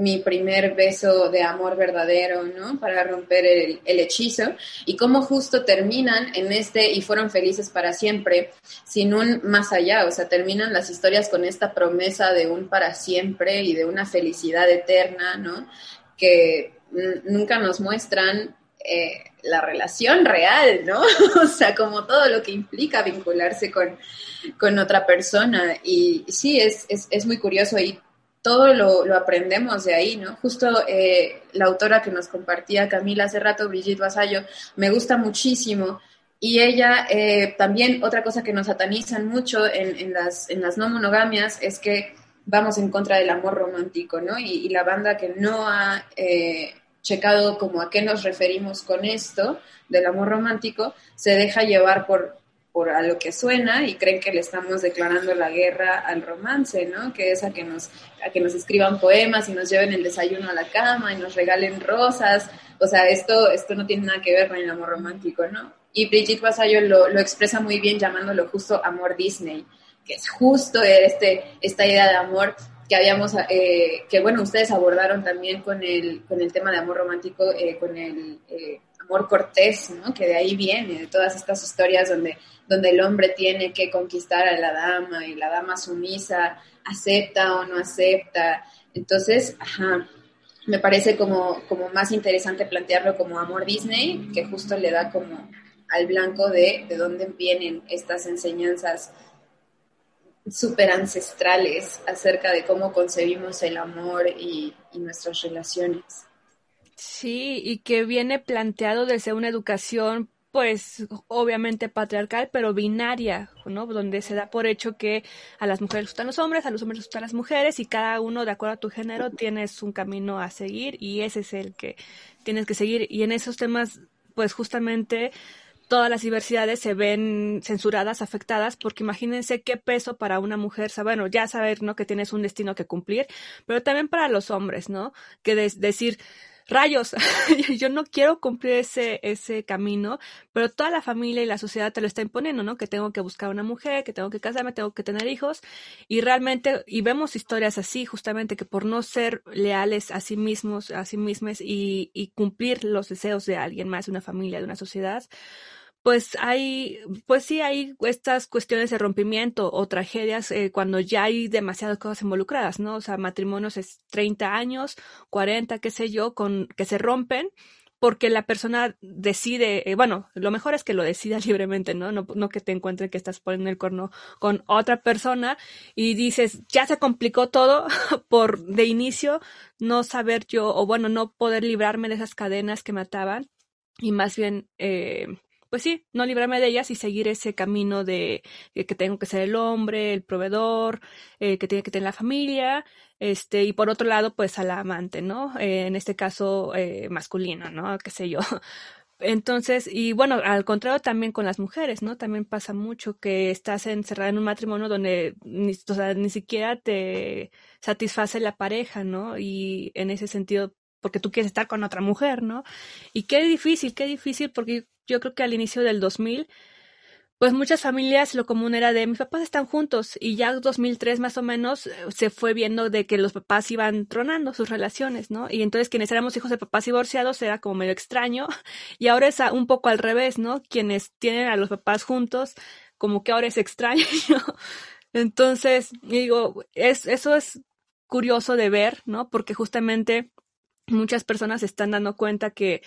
mi primer beso de amor verdadero, ¿no? Para romper el, hechizo. Y cómo justo terminan en este y fueron felices para siempre, sin un más allá. O sea, terminan las historias con esta promesa de un para siempre y de una felicidad eterna, ¿no? Que nunca nos muestran eh, la relación real, ¿no? [laughs] o sea, como todo lo que implica vincularse con, con otra persona. Y sí, es, es, es muy curioso y todo lo, lo, aprendemos de ahí, ¿no? Justo eh, la autora que nos compartía Camila hace rato, Brigitte Vasallo, me gusta muchísimo. Y ella eh, también, otra cosa que nos satanizan mucho en, en, las, en las no monogamias es que vamos en contra del amor romántico, ¿no? Y, la banda que no ha eh, checado como a qué nos referimos con esto del amor romántico, se deja llevar por, por a lo que suena y creen que le estamos declarando la guerra al romance, ¿no? Que es a que nos, a que nos escriban poemas y nos lleven el desayuno a la cama y nos regalen rosas. O sea, esto, esto no tiene nada que ver con el amor romántico, ¿no? Y Brigitte Vasallo lo, lo expresa muy bien llamándolo justo amor Disney, que es justo este, esta idea de amor que habíamos, eh, que bueno, ustedes abordaron también con el, con el tema de amor romántico, eh, con el eh, amor cortés, ¿no? Que de ahí viene, de todas estas historias donde, donde el hombre tiene que conquistar a la dama y la dama sumisa acepta o no acepta. Entonces, ajá, me parece como, como más interesante plantearlo como amor Disney, que justo le da como al blanco de, de dónde vienen estas enseñanzas súper ancestrales acerca de cómo concebimos el amor y, y, nuestras relaciones. Sí, y que viene planteado desde una educación, pues obviamente patriarcal, pero binaria, ¿no? Donde se da por hecho que a las mujeres gustan los hombres, a los hombres gustan las mujeres, y cada uno, de acuerdo a tu género, tienes un camino a seguir, y ese es el que tienes que seguir. Y en esos temas, pues justamente todas las diversidades se ven censuradas, afectadas, porque imagínense qué peso para una mujer, bueno, ya saber, ¿no? Que tienes un destino que cumplir, pero también para los hombres, ¿no? Que de decir, rayos, [laughs] yo no quiero cumplir ese, ese camino, pero toda la familia y la sociedad te lo está imponiendo, ¿no? Que tengo que buscar una mujer, que tengo que casarme, tengo que tener hijos, y realmente, y vemos historias así, justamente, que por no ser leales a sí mismos, a sí mismos y, y cumplir los deseos de alguien más, de una familia, de una sociedad, pues hay, pues sí hay estas cuestiones de rompimiento o tragedias eh, cuando ya hay demasiadas cosas involucradas, ¿no? O sea, matrimonios es 30 años, 40, qué sé yo, con que se rompen porque la persona decide, eh, bueno, lo mejor es que lo decida [laughs] libremente, ¿no? ¿no? Que te encuentres que estás poniendo el corno con otra persona y dices, ya se complicó todo [laughs] por de inicio no saber yo, o bueno, no poder librarme de esas cadenas que me ataban y más bien eh, pues sí, no librarme de ellas y seguir ese camino de, que tengo que ser el hombre, el proveedor, eh, que tiene que tener la familia, este, y por otro lado, pues a la amante, ¿no? Eh, en este caso, eh, masculino, ¿no? Qué sé yo. [laughs] Entonces, y bueno, al contrario también con las mujeres, ¿no? También pasa mucho que estás encerrada en un matrimonio donde ni, ni siquiera te satisface la pareja, ¿no? Y en ese sentido, porque tú quieres estar con otra mujer, ¿no? Y qué difícil, qué difícil, porque yo creo que al inicio del 2000, pues muchas familias lo común era de mis papás están juntos y ya 2003 más o menos eh, se fue viendo de que los papás iban tronando sus relaciones, ¿no? Y entonces quienes éramos hijos de papás divorciados era como medio extraño [laughs] y ahora es un poco al revés, ¿no? Quienes tienen a los papás juntos, como que ahora es extraño. [laughs] entonces, digo, es, eso es curioso de ver, ¿no? Porque justamente muchas personas se están dando cuenta que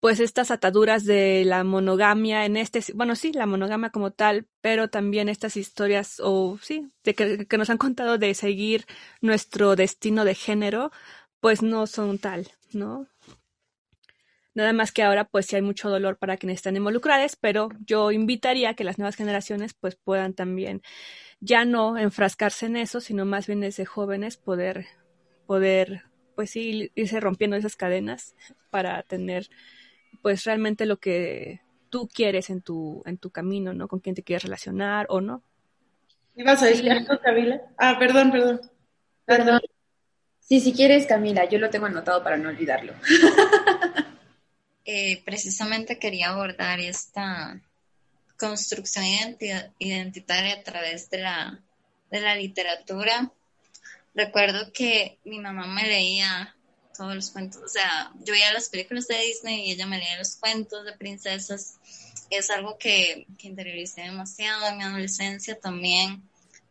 pues estas ataduras de la monogamia en este, bueno, sí, la monogamia como tal, pero también estas historias, o sí, de que, nos han contado de seguir nuestro destino de género, pues no son tal, ¿no? Nada más que ahora, pues sí hay mucho dolor para quienes están involucrados, pero yo invitaría a que las nuevas generaciones, pues puedan también ya no enfrascarse en eso, sino más bien desde jóvenes poder, poder, pues sí, irse rompiendo esas cadenas para tener pues realmente lo que tú quieres en tu, en tu camino, ¿no? Con quién te quieres relacionar o no. ¿Ibas a decir algo, Camila? Ah, perdón, perdón. Perdón. Sí, si quieres, Camila, yo lo tengo anotado para no olvidarlo. [laughs] Eh, precisamente quería abordar esta construcción identitaria a través de la, de la literatura. Recuerdo que mi mamá me leía todos los cuentos. O sea, yo veía las películas de Disney y ella me leía los cuentos de princesas. Es algo que, que interioricé demasiado en mi adolescencia también.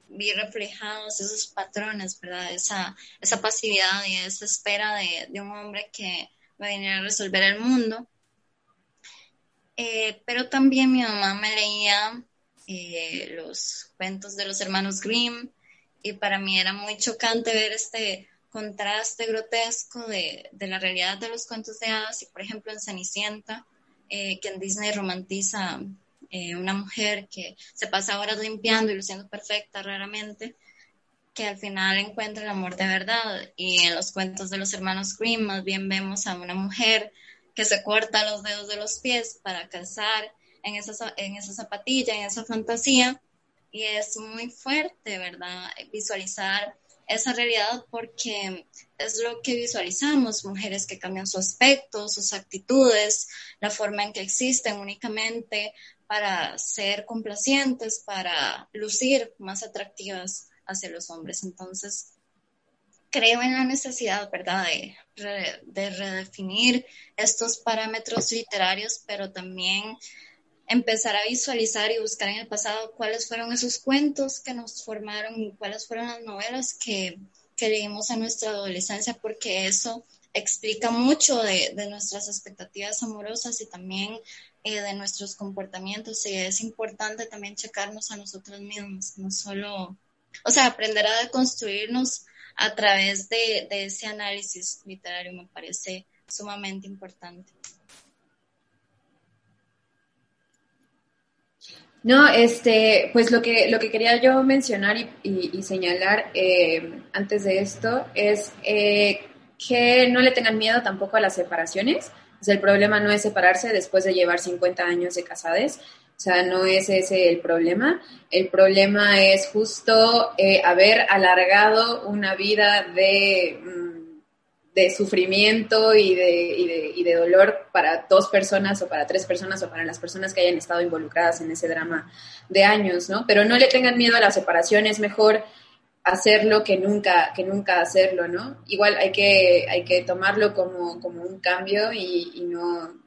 Vi reflejados esos patrones, ¿verdad? Esa, esa pasividad y esa espera de, de un hombre que va a venir a resolver el mundo. Eh, pero también mi mamá me leía eh, los cuentos de los hermanos Grimm y para mí era muy chocante ver este contraste grotesco de, de, la realidad de los cuentos de hadas y por ejemplo en Cenicienta, eh, que en Disney romantiza eh, una mujer que se pasa horas limpiando y luciendo perfecta raramente, que al final encuentra el amor de verdad. Y en los cuentos de los hermanos Grimm más bien vemos a una mujer que se corta los dedos de los pies para casar en esa, en esa zapatilla, en esa fantasía. Y es muy fuerte, ¿verdad? Visualizar esa realidad porque es lo que visualizamos, mujeres que cambian su aspecto, sus actitudes, la forma en que existen únicamente para ser complacientes, para lucir más atractivas hacia los hombres. Entonces, creo en la necesidad, ¿verdad?, de, de redefinir estos parámetros literarios, pero también empezar a visualizar y buscar en el pasado cuáles fueron esos cuentos que nos formaron cuáles fueron las novelas que, que leímos en nuestra adolescencia, porque eso explica mucho de, de nuestras expectativas amorosas y también eh, de nuestros comportamientos. Y es importante también checarnos a nosotros mismos, no solo, o sea, aprender a deconstruirnos a través de, de ese análisis literario me parece sumamente importante. No, este, pues lo que, lo que quería yo mencionar y, señalar eh, antes de esto es eh, que no le tengan miedo tampoco a las separaciones. el problema no es separarse después de llevar 50 años de casades. O sea, no es ese el problema. El problema es justo eh, haber alargado una vida de mm, de sufrimiento y de, y, de, y de, dolor para dos personas o para tres personas o para las personas que hayan estado involucradas en ese drama de años, ¿no? Pero no le tengan miedo a la separación, es mejor hacerlo que nunca, que nunca hacerlo, ¿no? Igual hay que, hay que tomarlo como, como un cambio y, y, no,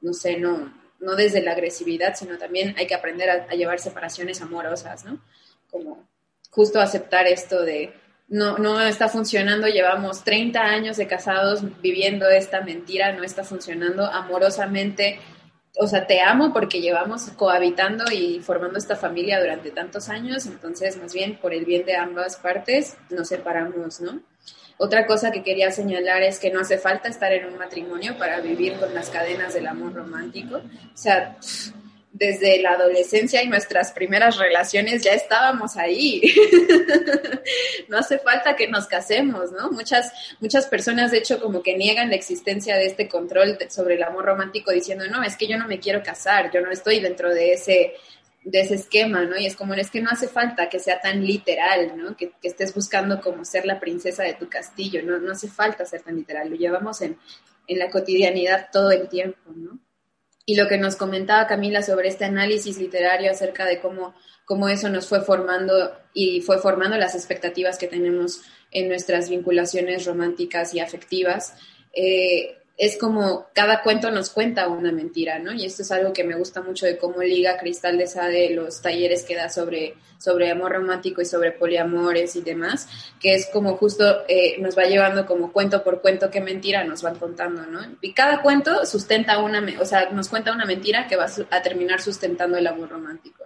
no sé, no, no desde la agresividad, sino también hay que aprender a, a llevar separaciones amorosas, ¿no? Como justo aceptar esto de no, no está funcionando, llevamos 30 años de casados viviendo esta mentira, no está funcionando amorosamente. O sea, te amo porque llevamos cohabitando y formando esta familia durante tantos años, entonces más bien por el bien de ambas partes nos separamos, ¿no? Otra cosa que quería señalar es que no hace falta estar en un matrimonio para vivir con las cadenas del amor romántico. O sea, desde la adolescencia y nuestras primeras relaciones ya estábamos ahí. [laughs] no hace falta que nos casemos, ¿no? Muchas, muchas personas, de hecho, como que niegan la existencia de este control sobre el amor romántico diciendo, no, es que yo no me quiero casar, yo no estoy dentro de ese de ese esquema, ¿no? Y es como, es que no hace falta que sea tan literal, ¿no? Que, estés buscando como ser la princesa de tu castillo, no, no hace falta ser tan literal, lo llevamos en, en la cotidianidad todo el tiempo, ¿no? Y lo que nos comentaba Camila sobre este análisis literario acerca de cómo, cómo eso nos fue formando y fue formando las expectativas que tenemos en nuestras vinculaciones románticas y afectivas, eh, es como cada cuento nos cuenta una mentira, ¿no? Y esto es algo que me gusta mucho de cómo liga Cristal de Sade los talleres que da sobre, sobre amor romántico y sobre poliamores y demás, que es como justo eh, nos va llevando como cuento por cuento qué mentira nos van contando, ¿no? Y cada cuento sustenta una, o sea, nos cuenta una mentira que va a terminar sustentando el amor romántico.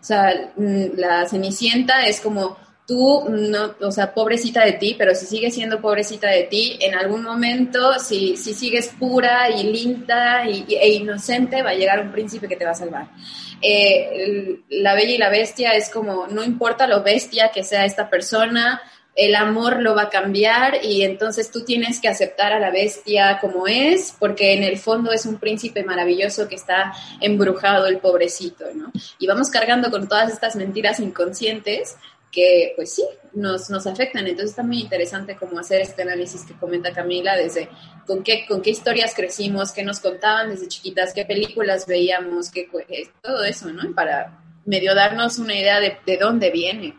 O sea, mm, la Cenicienta es como tú no, o sea, pobrecita de ti, pero si sigues siendo pobrecita de ti, en algún momento, si, si sigues pura y linda y, e inocente, va a llegar un príncipe que te va a salvar. Eh, la bella y la bestia es como, no importa lo bestia que sea esta persona, el amor lo va a cambiar y entonces tú tienes que aceptar a la bestia como es, porque en el fondo es un príncipe maravilloso que está embrujado el pobrecito, ¿no? Y vamos cargando con todas estas mentiras inconscientes que pues sí, nos, nos afectan. Entonces está muy interesante como hacer este análisis que comenta Camila desde con qué, con qué historias crecimos, qué nos contaban desde chiquitas, qué películas veíamos, qué, eh, todo eso, ¿no? Para medio darnos una idea de, de dónde viene.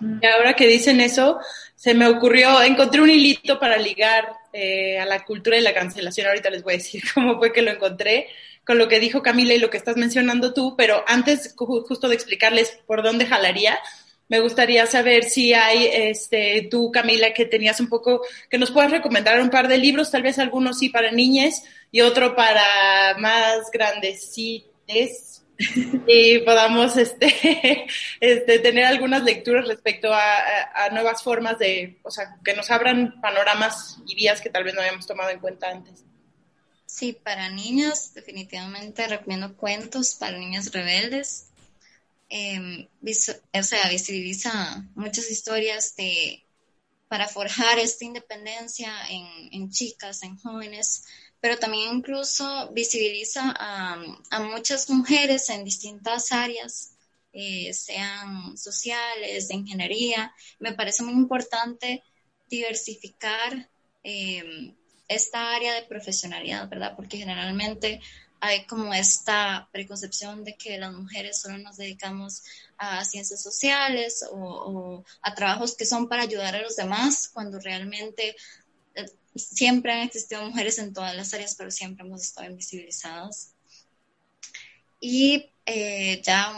Y ahora que dicen eso, se me ocurrió, encontré un hilito para ligar eh, a la cultura y la cancelación. Ahorita les voy a decir [laughs] cómo fue que lo encontré con lo que dijo Camila y lo que estás mencionando tú, pero antes justo de explicarles por dónde jalaría, me gustaría saber si hay, este, tú, Camila, que tenías un poco, que nos puedas recomendar un par de libros, tal vez algunos sí para niñas y otro para más grandes, sí, es, [laughs] y podamos, este, [laughs] este, tener algunas lecturas respecto a, a, nuevas formas de, o sea, que nos abran panoramas y vías que tal vez no habíamos tomado en cuenta antes. Sí, para niñas definitivamente recomiendo cuentos para niñas rebeldes eh, o sea, visibiliza muchas historias de, para forjar esta independencia en, en chicas, en jóvenes, pero también incluso visibiliza a, a muchas mujeres en distintas áreas, eh, sean sociales, de ingeniería. Me parece muy importante diversificar eh, esta área de profesionalidad, ¿verdad? Porque generalmente hay como esta preconcepción de que las mujeres solo nos dedicamos a ciencias sociales o, a trabajos que son para ayudar a los demás, cuando realmente eh, siempre han existido mujeres en todas las áreas, pero siempre hemos estado invisibilizadas. Y eh, ya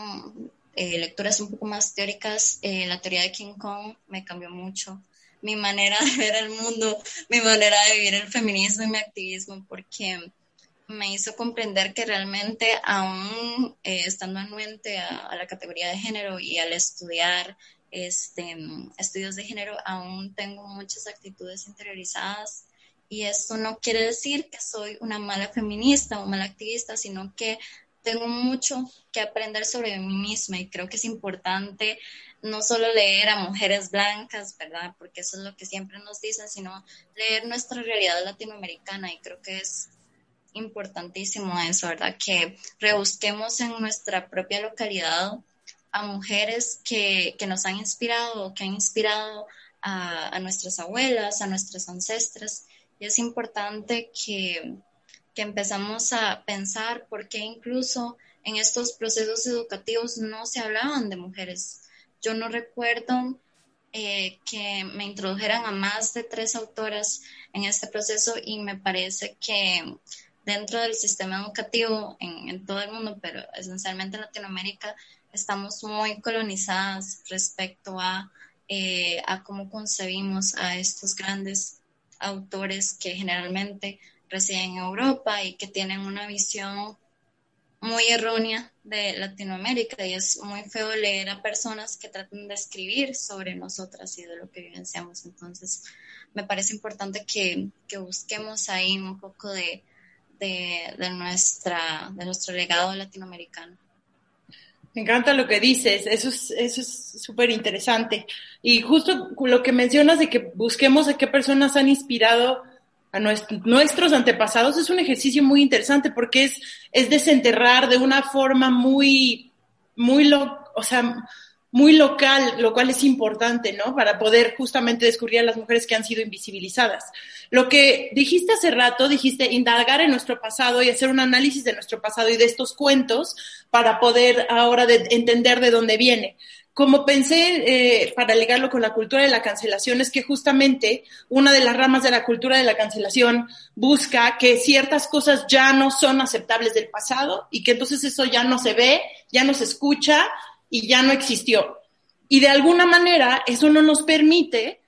eh, lecturas un poco más teóricas, la teoría de King Kong me cambió mucho mi manera de ver el mundo, mi manera de vivir el feminismo y mi activismo, porque me hizo comprender que realmente aún eh, estando anuente a, la categoría de género y al estudiar este, estudios de género, aún tengo muchas actitudes interiorizadas. Y esto no quiere decir que soy una mala feminista o mala activista, sino que tengo mucho que aprender sobre mí misma y creo que es importante no solo leer a mujeres blancas, ¿verdad? Porque eso es lo que siempre nos dicen, sino leer nuestra realidad latinoamericana y creo que es importantísimo eso, ¿verdad? Que rebusquemos en nuestra propia localidad a mujeres que, nos han inspirado, que han inspirado a, nuestras abuelas, a nuestras ancestras. Y es importante que, que empezamos a pensar por qué incluso en estos procesos educativos no se hablaban de mujeres. Yo no recuerdo eh, que me introdujeran a más de tres autoras en este proceso y me parece que dentro del sistema educativo en, todo el mundo, pero esencialmente en Latinoamérica, estamos muy colonizadas respecto a, eh, a cómo concebimos a estos grandes autores que generalmente residen en Europa y que tienen una visión muy errónea de Latinoamérica y es muy feo leer a personas que tratan de escribir sobre nosotras y de lo que vivenciamos. Entonces, me parece importante que, que busquemos ahí un poco de, de, nuestra, de nuestro legado latinoamericano. Me encanta lo que dices, eso es eso es súper interesante. Y justo lo que mencionas de que busquemos a qué personas han inspirado a nuestros antepasados es un ejercicio muy interesante porque es, es desenterrar de una forma muy, muy, lo, o sea, muy local, lo cual es importante, ¿no? Para poder justamente descubrir a las mujeres que han sido invisibilizadas. Lo que dijiste hace rato, dijiste indagar en nuestro pasado y hacer un análisis de nuestro pasado y de estos cuentos para poder ahora entender de dónde viene. Como pensé, eh, para ligarlo con la cultura de la cancelación, es que justamente una de las ramas de la cultura de la cancelación busca que ciertas cosas ya no son aceptables del pasado y que entonces eso ya no se ve, ya no se escucha, y ya no existió. Y de alguna manera eso no nos permite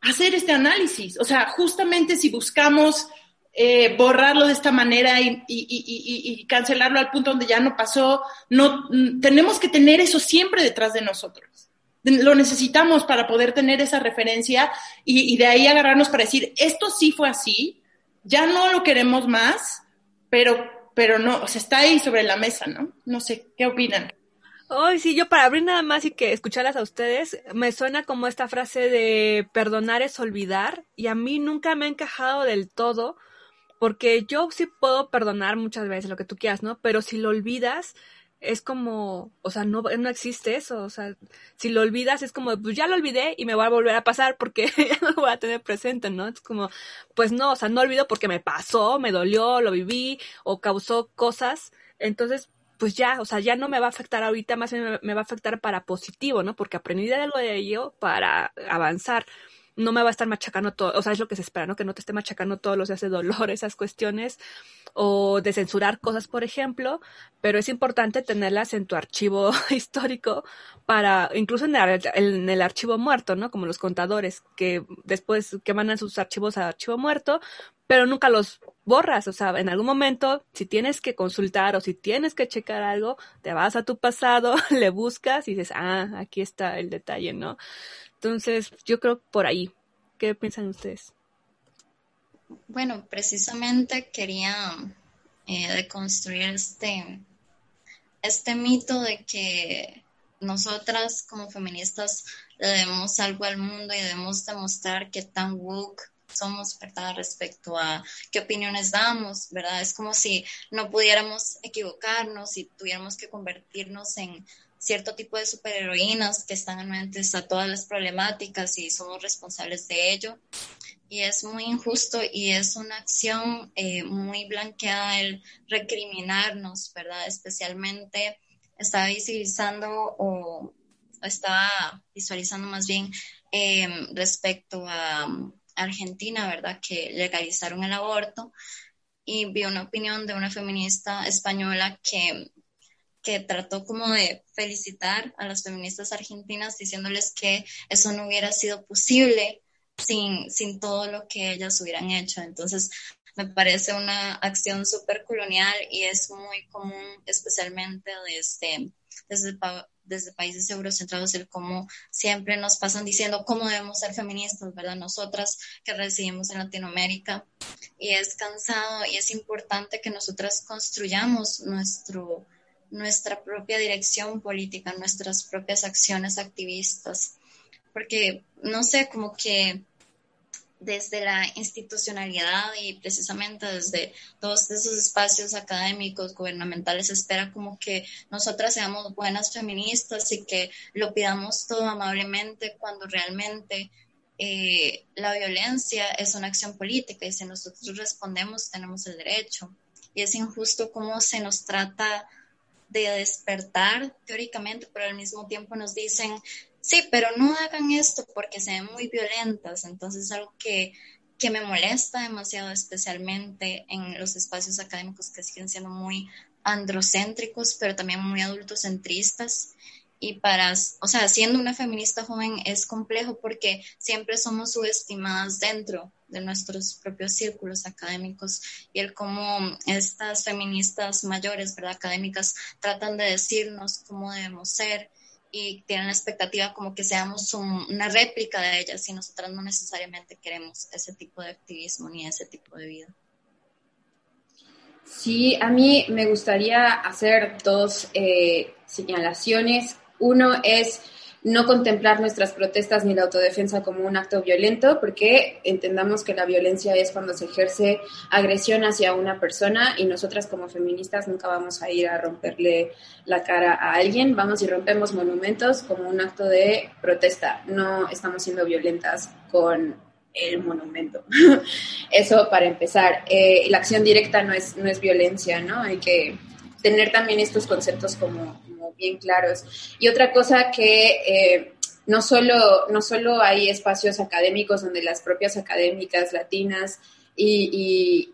hacer este análisis. O sea, justamente si buscamos eh, borrarlo de esta manera y, cancelarlo al punto donde ya no pasó, no, tenemos que tener eso siempre detrás de nosotros. Lo necesitamos para poder tener esa referencia y, de ahí agarrarnos para decir, esto sí fue así, ya no lo queremos más, pero, pero no, o sea, está ahí sobre la mesa, ¿no? No sé, ¿qué opinan? Ay, sí, yo para abrir nada más y que escucharlas a ustedes, me suena como esta frase de perdonar es olvidar y a mí nunca me ha encajado del todo porque yo sí puedo perdonar muchas veces lo que tú quieras, ¿no? Pero si lo olvidas, es como, o sea, no, no existe eso, o sea, si lo olvidas es como, pues ya lo olvidé y me va a volver a pasar porque [laughs] ya lo voy a tener presente, ¿no? Es como, pues no, o sea, no olvido porque me pasó, me dolió, lo viví o causó cosas, entonces pues ya, o sea, ya no me va a afectar ahorita, más bien me va a afectar para positivo, ¿no? Porque aprendí de algo de ello para avanzar. No me va a estar machacando todo, o sea, es lo que se espera, ¿no? Que no te esté machacando todos los días de dolor, [laughs] esas cuestiones, o de censurar cosas, por ejemplo, pero es importante tenerlas en tu archivo [laughs] histórico para, incluso en el, en el archivo muerto, ¿no? Como los contadores, que después que mandan sus archivos a archivo muerto, pero nunca los borras, o sea, en algún momento, si tienes que consultar o si tienes que checar algo, te vas a tu pasado, [laughs] le buscas y dices, ah, aquí está el detalle, ¿no? Entonces, yo creo por ahí. ¿Qué piensan ustedes? Bueno, precisamente quería eh, deconstruir este, este mito de que nosotras como feministas le debemos algo al mundo y debemos demostrar que tan woke somos, ¿verdad? Respecto a qué opiniones damos, ¿verdad? Es como si no pudiéramos equivocarnos y tuviéramos que convertirnos en cierto tipo de superheroínas que están anuentes a todas las problemáticas y somos responsables de ello. Y es muy injusto y es una acción eh, muy blanqueada el recriminarnos, ¿verdad? Especialmente está visibilizando o está visualizando más bien eh, respecto a Argentina, ¿verdad? Que legalizaron el aborto y vi una opinión de una feminista española que, que trató como de felicitar a las feministas argentinas diciéndoles que eso no hubiera sido posible sin, sin todo lo que ellas hubieran hecho. Entonces, me parece una acción súper colonial y es muy común, especialmente desde, desde, desde países eurocentrados, el cómo siempre nos pasan diciendo cómo debemos ser feministas, ¿verdad? Nosotras que residimos en Latinoamérica. Y es cansado y es importante que nosotras construyamos nuestro, nuestra propia dirección política, nuestras propias acciones activistas. Porque, no sé, como que desde la institucionalidad y precisamente desde todos esos espacios académicos, gubernamentales, espera como que nosotras seamos buenas feministas y que lo pidamos todo amablemente cuando realmente eh, la violencia es una acción política y si nosotros respondemos tenemos el derecho. Y es injusto cómo se nos trata de despertar teóricamente, pero al mismo tiempo nos dicen Sí, pero no hagan esto porque se ven muy violentas, entonces es algo que, que me molesta demasiado, especialmente en los espacios académicos que siguen siendo muy androcéntricos, pero también muy adultocentristas. Y para, o sea, siendo una feminista joven es complejo porque siempre somos subestimadas dentro de nuestros propios círculos académicos y el cómo estas feministas mayores, ¿verdad? Académicas tratan de decirnos cómo debemos ser y tienen la expectativa como que seamos una réplica de ellas y nosotras no necesariamente queremos ese tipo de activismo ni ese tipo de vida. Sí, a mí me gustaría hacer dos eh, señalaciones. Uno es no contemplar nuestras protestas ni la autodefensa como un acto violento, porque entendamos que la violencia es cuando se ejerce agresión hacia una persona y nosotras como feministas nunca vamos a ir a romperle la cara a alguien, vamos y rompemos monumentos como un acto de protesta, no estamos siendo violentas con el monumento. [laughs] Eso para empezar. Eh, la acción directa no es, no es violencia, ¿no? Hay que tener también estos conceptos como, bien claros. Y otra cosa que eh, no, solo, no solo hay espacios académicos donde las propias académicas latinas y,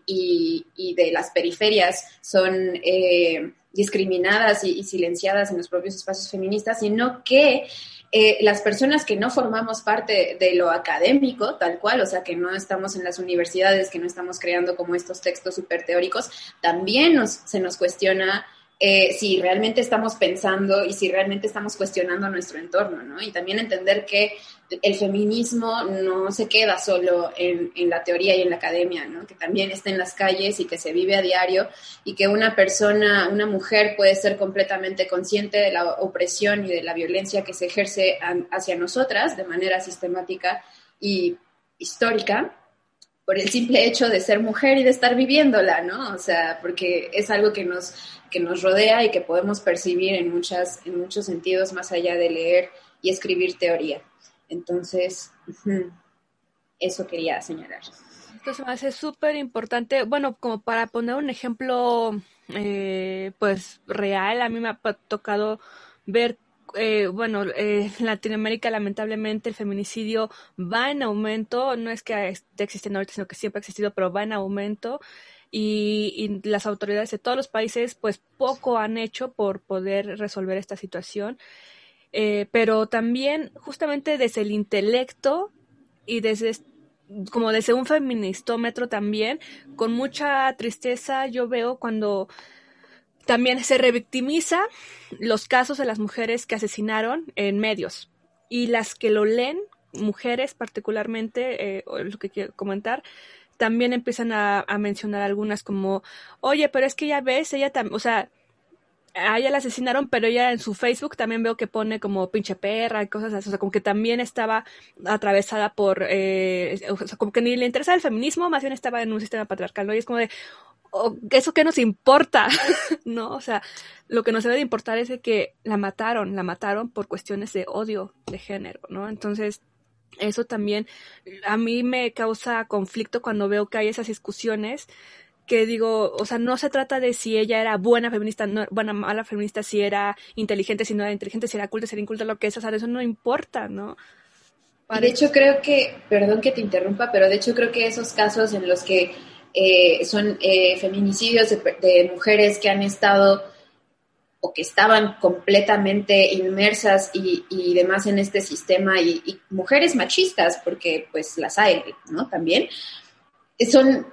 de las periferias son eh, discriminadas y, silenciadas en los propios espacios feministas, sino que eh, las personas que no formamos parte de lo académico, tal cual, o sea, que no estamos en las universidades, que no estamos creando como estos textos súper teóricos, también nos, se nos cuestiona eh, si realmente estamos pensando y si realmente estamos cuestionando nuestro entorno, ¿no? Y también entender que el feminismo no se queda solo en, la teoría y en la academia, ¿no? Que también está en las calles y que se vive a diario y que una persona, una mujer puede ser completamente consciente de la opresión y de la violencia que se ejerce hacia nosotras de manera sistemática y histórica por el simple hecho de ser mujer y de estar viviéndola, ¿no? O sea, porque es algo que nos, que nos rodea y que podemos percibir en, muchas, en muchos sentidos más allá de leer y escribir teoría. Entonces, eso quería señalar. Esto se me hace súper importante, bueno, como para poner un ejemplo, eh, pues real, a mí me ha tocado ver eh, bueno, eh, en Latinoamérica lamentablemente el feminicidio va en aumento, no es que esté existiendo ahorita, sino que siempre ha existido, pero va en aumento. Y, las autoridades de todos los países pues poco han hecho por poder resolver esta situación, eh, pero también justamente desde el intelecto y desde como desde un feministómetro también, con mucha tristeza yo veo cuando también se revictimiza los casos de las mujeres que asesinaron en medios y las que lo leen, mujeres particularmente, eh, lo que quiero comentar, también empiezan a, mencionar algunas como, oye, pero es que ya ves, ella también, o sea, a ella la asesinaron, pero ella en su Facebook también veo que pone como pinche perra y cosas así, o sea, como que también estaba atravesada por, eh, o sea, como que ni le interesa el feminismo, más bien estaba en un sistema patriarcal, ¿no? Y es como de, ¿eso qué nos importa? [laughs] no, o sea, lo que nos debe de importar es de que la mataron, la mataron por cuestiones de odio de género, ¿no? Entonces, eso también a mí me causa conflicto cuando veo que hay esas discusiones que digo, o sea, no se trata de si ella era buena feminista, no, buena, mala feminista, si era inteligente, si no era inteligente, si era culta, si era inculta, lo que es, o sea, eso no importa, ¿no? de hecho creo que, perdón que te interrumpa, pero de hecho creo que esos casos en los que eh, son eh, feminicidios de, mujeres que han estado o que estaban completamente inmersas y, demás en este sistema y, mujeres machistas, porque pues las hay, ¿no? También, son,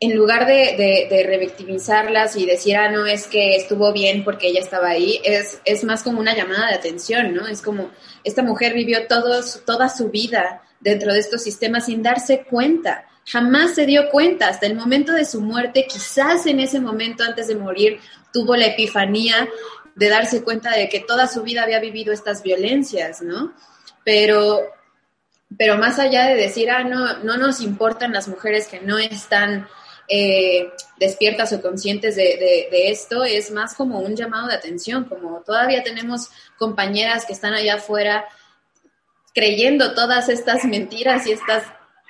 en lugar de, de, revictimizarlas y decir, ah, no, es que estuvo bien porque ella estaba ahí, es, es más como una llamada de atención, ¿no? Es como, esta mujer vivió todos, toda su vida dentro de estos sistemas sin darse cuenta jamás se dio cuenta hasta el momento de su muerte, quizás en ese momento antes de morir tuvo la epifanía de darse cuenta de que toda su vida había vivido estas violencias, ¿no? Pero, pero más allá de decir, ah, no, no nos importan las mujeres que no están eh, despiertas o conscientes de, de, esto, es más como un llamado de atención, como todavía tenemos compañeras que están allá afuera creyendo todas estas mentiras y estas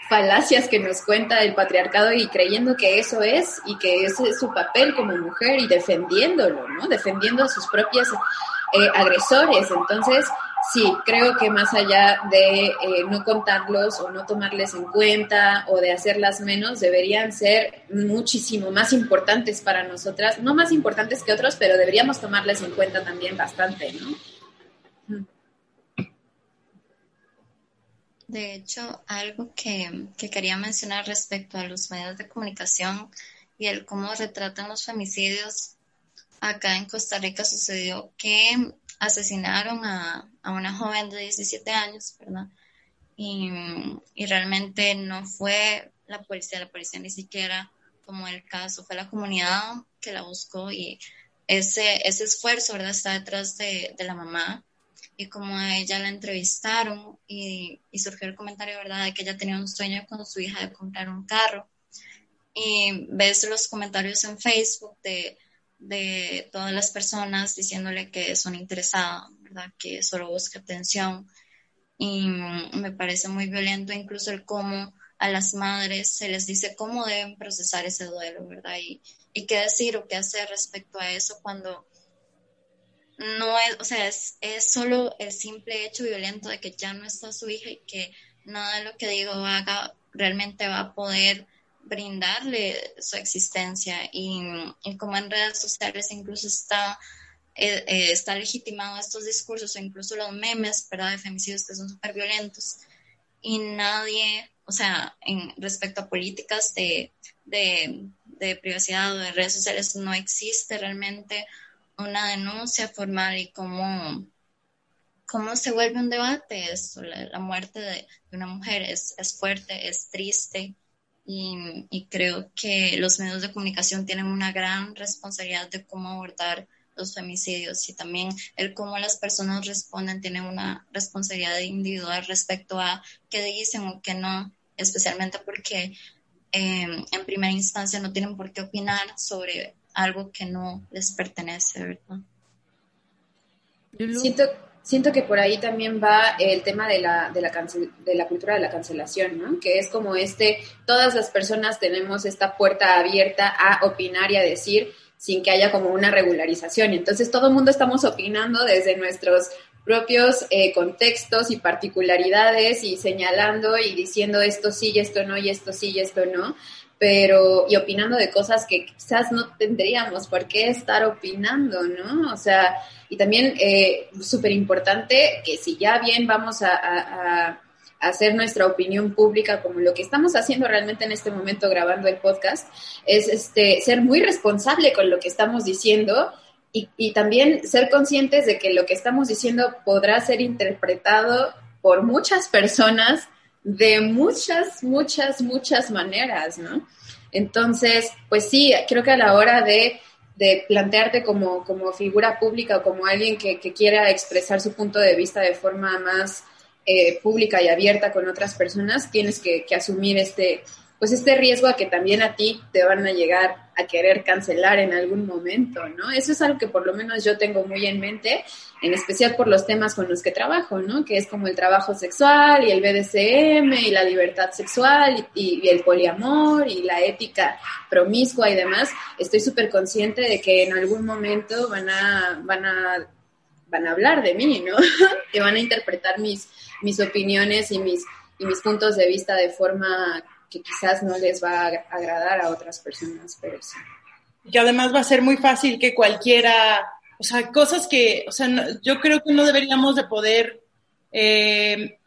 falacias que nos cuenta el patriarcado y creyendo que eso es y que ese es su papel como mujer y defendiéndolo, ¿no? Defendiendo a sus propios eh, agresores. Entonces, sí, creo que más allá de eh, no contarlos o no tomarles en cuenta o de hacerlas menos, deberían ser muchísimo más importantes para nosotras, no más importantes que otros, pero deberíamos tomarles en cuenta también bastante, ¿no? De hecho, algo que, quería mencionar respecto a los medios de comunicación y el cómo retratan los femicidios, acá en Costa Rica sucedió que asesinaron a, una joven de 17 años, ¿verdad? Y, realmente no fue la policía, la policía ni siquiera como el caso, fue la comunidad que la buscó y ese, ese esfuerzo, ¿verdad? Está detrás de, de la mamá y como a ella la entrevistaron y, y, surgió el comentario, ¿verdad?, de que ella tenía un sueño con su hija de comprar un carro. Y ves los comentarios en Facebook de, de todas las personas diciéndole que son interesadas, ¿verdad?, que solo busca atención. Y me parece muy violento incluso el cómo a las madres se les dice cómo deben procesar ese duelo, ¿verdad? Y, y qué decir o qué hacer respecto a eso cuando no es, o sea, es, es solo el simple hecho violento de que ya no está su hija y que nada de lo que digo haga realmente va a poder brindarle su existencia y, y como en redes sociales incluso está eh, eh, está legitimado estos discursos o incluso los memes ¿verdad? de femicidios que son súper violentos y nadie, o sea, en respecto a políticas de, de, de privacidad o de redes sociales no existe realmente una denuncia formal y cómo, cómo se vuelve un debate esto. La, muerte de, una mujer es, es fuerte, es triste y, y, creo que los medios de comunicación tienen una gran responsabilidad de cómo abordar los femicidios y también el cómo las personas responden tiene una responsabilidad individual respecto a qué dicen o qué no, especialmente porque eh, en primera instancia no tienen por qué opinar sobre algo que no les pertenece, ¿verdad? Siento, siento que por ahí también va el tema de la, de, la de la cultura de la cancelación, ¿no? Que es como este, todas las personas tenemos esta puerta abierta a opinar y a decir sin que haya como una regularización. Entonces todo el mundo estamos opinando desde nuestros propios eh, contextos y particularidades y señalando y diciendo esto sí y esto no y esto sí y esto no pero y opinando de cosas que quizás no tendríamos por qué estar opinando, ¿no? O sea, y también eh, súper importante que si ya bien vamos a, hacer nuestra opinión pública como lo que estamos haciendo realmente en este momento grabando el podcast, es este, ser muy responsable con lo que estamos diciendo y, y también ser conscientes de que lo que estamos diciendo podrá ser interpretado por muchas personas de muchas, muchas, muchas maneras, ¿no? Entonces, pues sí, creo que a la hora de, plantearte como, como, figura pública o como alguien que, quiera expresar su punto de vista de forma más eh, pública y abierta con otras personas, tienes que, que asumir este, pues este riesgo a que también a ti te van a llegar a querer cancelar en algún momento, ¿no? Eso es algo que por lo menos yo tengo muy en mente, en especial por los temas con los que trabajo, ¿no? Que es como el trabajo sexual y el BDSM y la libertad sexual y, el poliamor y la ética promiscua y demás. Estoy súper consciente de que en algún momento van a, van a, van a hablar de mí, ¿no? [laughs] que van a interpretar mis, mis opiniones y mis, y mis puntos de vista de forma que quizás no les va a agradar a otras personas, pero sí. Y además va a ser muy fácil que cualquiera, o sea, cosas que, o sea, yo creo que no deberíamos de poder eh,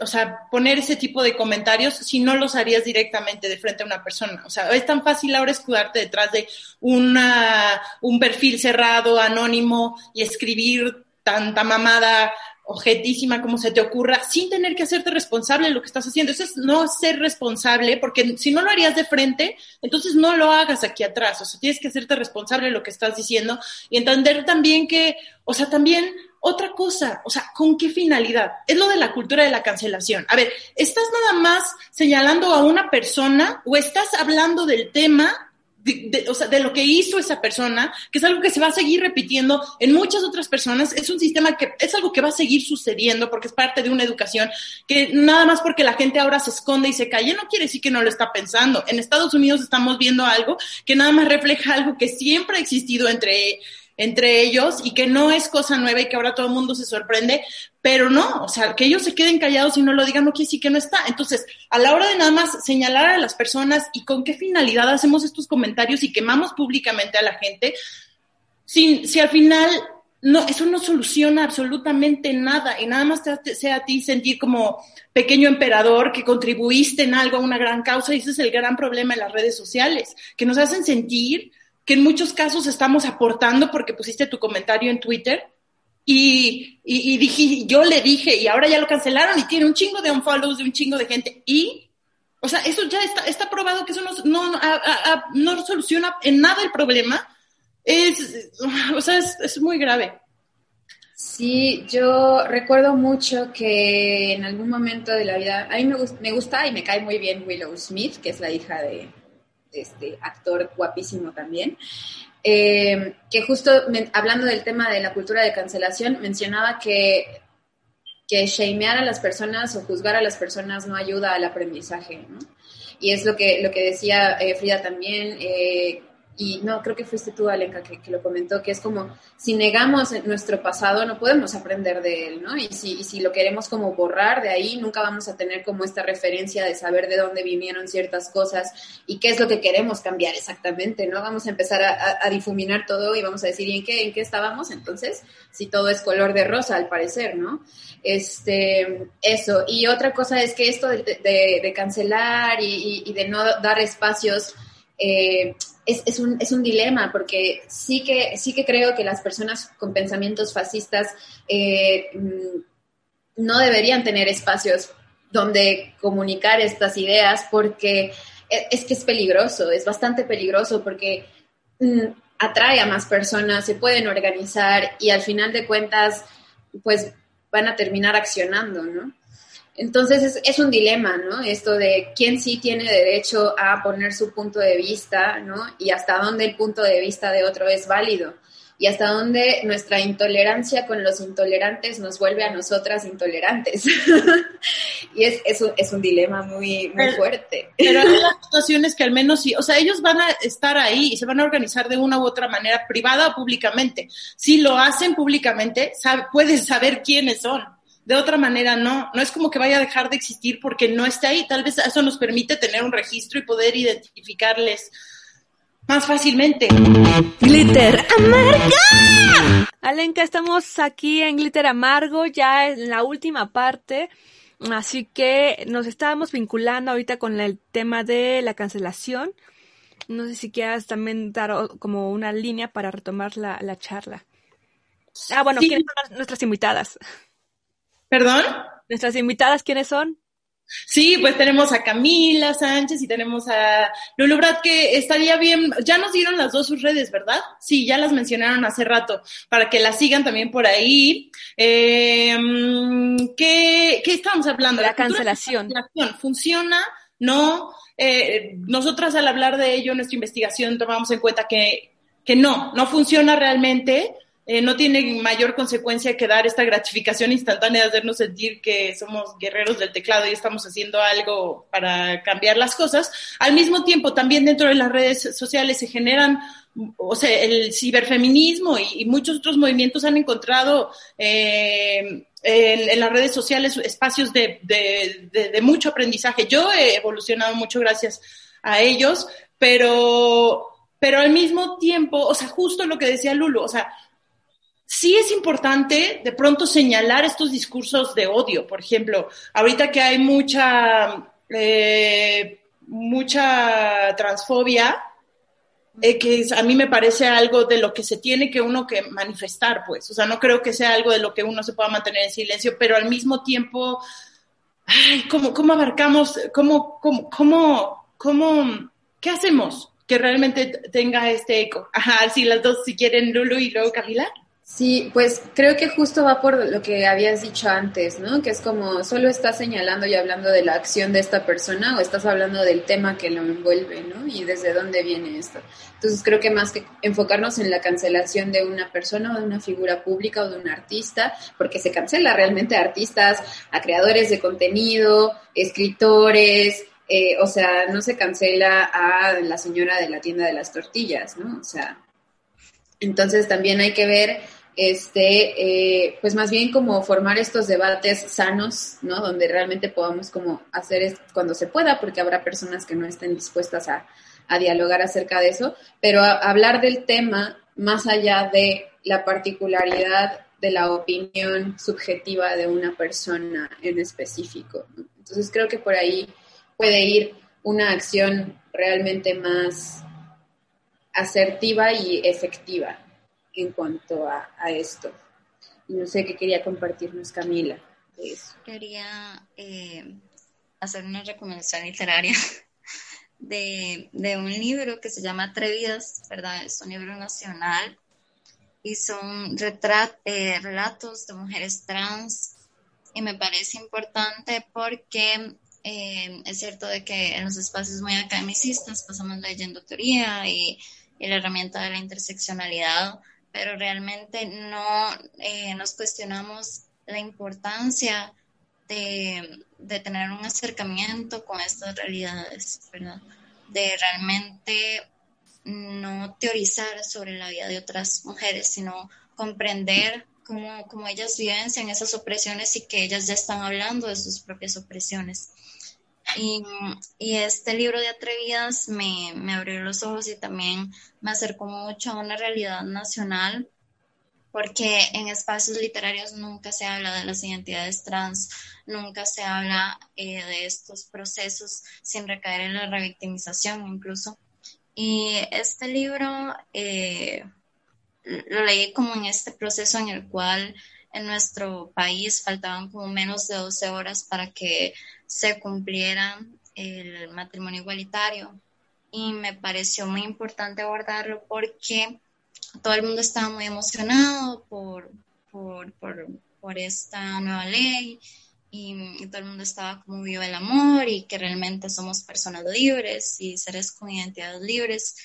o sea, poner ese tipo de comentarios si no los harías directamente de frente a una persona. O sea, es tan fácil ahora escudarte detrás de una, un perfil cerrado, anónimo y escribir tanta mamada objetísima como se te ocurra, sin tener que hacerte responsable de lo que estás haciendo. Eso es no ser responsable, porque si no lo harías de frente, entonces no lo hagas aquí atrás. O sea, tienes que hacerte responsable de lo que estás diciendo y entender también que, o sea, también otra cosa, o sea, ¿con qué finalidad? Es lo de la cultura de la cancelación. A ver, ¿estás nada más señalando a una persona o estás hablando del tema de, lo que hizo esa persona, que es algo que se va a seguir repitiendo en muchas otras personas, es un sistema que es algo que va a seguir sucediendo porque es parte de una educación que nada más porque la gente ahora se esconde y se calle no quiere decir que no lo está pensando. En Estados Unidos estamos viendo algo que nada más refleja algo que siempre ha existido entre entre ellos y que no es cosa nueva y que ahora todo el mundo se sorprende, pero no, o sea, que ellos se queden callados y no lo digan no quiere decir que no está. Entonces, a la hora de nada más señalar a las personas y con qué finalidad hacemos estos comentarios y quemamos públicamente a la gente, si, si al final no, eso no soluciona absolutamente nada y nada más te hace a ti sentir como pequeño emperador que contribuiste en algo a una gran causa y ese es el gran problema en las redes sociales, que nos hacen sentir que en muchos casos estamos aportando porque pusiste tu comentario en Twitter y, y, dije, yo le dije y ahora ya lo cancelaron y tiene un chingo de unfollows de un chingo de gente y, o sea, eso ya está, está probado que eso no, no, no soluciona en nada el problema. Es, o sea, es, es muy grave. Sí, yo recuerdo mucho que en algún momento de la vida, a mí me, me gusta y me cae muy bien Willow Smith, que es la hija de, este actor guapísimo también, eh, que justo hablando del tema de la cultura de cancelación, mencionaba que, que shamear a las personas o juzgar a las personas no ayuda al aprendizaje, ¿no? Y es lo que, lo que decía eh, Frida también, eh, y no, creo que fuiste tú, Alenka, que, lo comentó, que es como, si negamos nuestro pasado, no podemos aprender de él, ¿no? Y si, y si lo queremos como borrar de ahí, nunca vamos a tener como esta referencia de saber de dónde vinieron ciertas cosas y qué es lo que queremos cambiar exactamente, ¿no? Vamos a empezar a, difuminar todo y vamos a decir, ¿y en qué, en qué estábamos entonces? Si todo es color de rosa, al parecer, ¿no? Este, eso. Y otra cosa es que esto de, de, cancelar y, y, de no dar espacios eh, es, es, un, es, un, dilema, porque sí que, sí que creo que las personas con pensamientos fascistas eh, mm, no deberían tener espacios donde comunicar estas ideas, porque e, es que es peligroso, es bastante peligroso, porque mm, atrae a más personas, se pueden organizar y al final de cuentas, pues van a terminar accionando, ¿no? Entonces es, un dilema, ¿no? Esto de quién sí tiene derecho a poner su punto de vista, ¿no? Y hasta dónde el punto de vista de otro es válido. Y hasta dónde nuestra intolerancia con los intolerantes nos vuelve a nosotras intolerantes. [laughs] y es, es, un, es un dilema muy, muy fuerte. Pero [laughs] hay las situaciones que al menos sí, o sea, ellos van a estar ahí y se van a organizar de una u otra manera, privada o públicamente. Si lo hacen públicamente, puedes saber quiénes son de otra manera no, no es como que vaya a dejar de existir porque no esté ahí, tal vez eso nos permite tener un registro y poder identificarles más fácilmente. Glitter amarga. Alenka, estamos aquí en Glitter amargo, ya en la última parte. Así que nos estábamos vinculando ahorita con el tema de la cancelación. No sé si quieras también dar como una línea para retomar la, charla. Ah, bueno, ¿quiénes son nuestras invitadas? ¿Perdón? ¿Nuestras invitadas quiénes son? Sí, pues tenemos a Camila Sánchez y tenemos a Lulu Brad, que estaría bien, ya nos dieron las dos sus redes, ¿verdad? Sí, ya las mencionaron hace rato, para que las sigan también por ahí. Eh, ¿qué, ¿qué, estamos hablando? La, cancelación. cancelación. ¿Funciona? ¿No? Eh, nosotras al hablar de ello en nuestra investigación tomamos en cuenta que, que no, no funciona realmente. Eh, no tiene mayor consecuencia que dar esta gratificación instantánea de hacernos sentir que somos guerreros del teclado y estamos haciendo algo para cambiar las cosas. Al mismo tiempo, también dentro de las redes sociales se generan, o sea, el ciberfeminismo y, muchos otros movimientos han encontrado eh, en, las redes sociales espacios de, de mucho aprendizaje. Yo he evolucionado mucho gracias a ellos, pero, pero al mismo tiempo, o sea, justo lo que decía Lulu, o sea, sí es importante de pronto señalar estos discursos de odio. Por ejemplo, ahorita que hay mucha, eh, mucha transfobia, eh, que a mí me parece algo de lo que se tiene que uno que manifestar, pues. O sea, no creo que sea algo de lo que uno se pueda mantener en silencio, pero al mismo tiempo, ay, ¿cómo, cómo abarcamos, cómo, cómo, cómo, cómo, qué hacemos que realmente tenga este eco? Ajá, sí, las dos, si quieren, Lulu y luego Camila. Sí, pues creo que justo va por lo que habías dicho antes, ¿no? Que es como solo estás señalando y hablando de la acción de esta persona o estás hablando del tema que lo envuelve, ¿no? Y desde dónde viene esto. Entonces creo que más que enfocarnos en la cancelación de una persona o de una figura pública o de un artista, porque se cancela realmente a artistas, a creadores de contenido, escritores, eh, o sea, no se cancela a la señora de la tienda de las tortillas, ¿no? O sea, entonces también hay que ver este, eh, pues más bien como formar estos debates sanos, ¿no? Donde realmente podamos como hacer cuando se pueda, porque habrá personas que no estén dispuestas a, dialogar acerca de eso, pero hablar del tema más allá de la particularidad de la opinión subjetiva de una persona en específico. Entonces creo que por ahí puede ir una acción realmente más asertiva y efectiva en cuanto a, esto. Y no sé qué quería compartirnos Camila de eso. Quería eh, hacer una recomendación literaria [laughs] de, un libro que se llama Atrevidas, ¿verdad? Es un libro nacional y son eh, relatos de mujeres trans y me parece importante porque eh, es cierto de que en los espacios muy academicistas pasamos leyendo teoría y, y la herramienta de la interseccionalidad, pero realmente no eh, nos cuestionamos la importancia de, de, tener un acercamiento con estas realidades, ¿verdad? De realmente no teorizar sobre la vida de otras mujeres, sino comprender cómo, cómo ellas vivencian esas opresiones y que ellas ya están hablando de sus propias opresiones. Y, este libro de Atrevidas me, me, abrió los ojos y también me acercó mucho a una realidad nacional, porque en espacios literarios nunca se habla de las identidades trans, nunca se habla eh, de estos procesos sin recaer en la revictimización incluso. Y este libro eh, lo leí como en este proceso en el cual en nuestro país faltaban como menos de 12 horas para que se cumpliera el matrimonio igualitario. Y me pareció muy importante abordarlo porque todo el mundo estaba muy emocionado por, por, por, por esta nueva ley y, todo el mundo estaba como vivo el amor y que realmente somos personas libres y seres con identidades libres.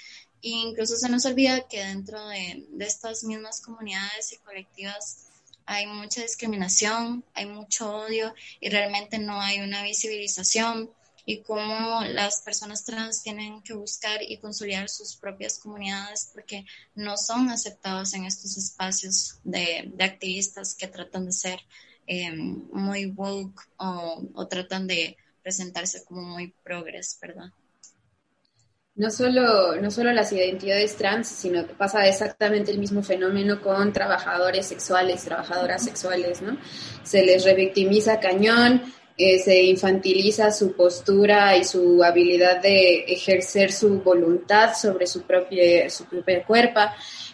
E incluso se nos olvida que dentro de, de estas mismas comunidades y colectivas hay mucha discriminación, hay mucho odio y realmente no hay una visibilización y cómo las personas trans tienen que buscar y consolidar sus propias comunidades porque no son aceptados en estos espacios de, activistas que tratan de ser Em, muy woke o, tratan de presentarse como muy progres, ¿verdad? No solo, no solo las identidades trans, sino que pasa exactamente el mismo fenómeno con trabajadores sexuales, trabajadoras sexuales, ¿no? Se les revictimiza cañón, eh, se infantiliza su postura y su habilidad de ejercer su voluntad sobre su propia, su propia cuerpo.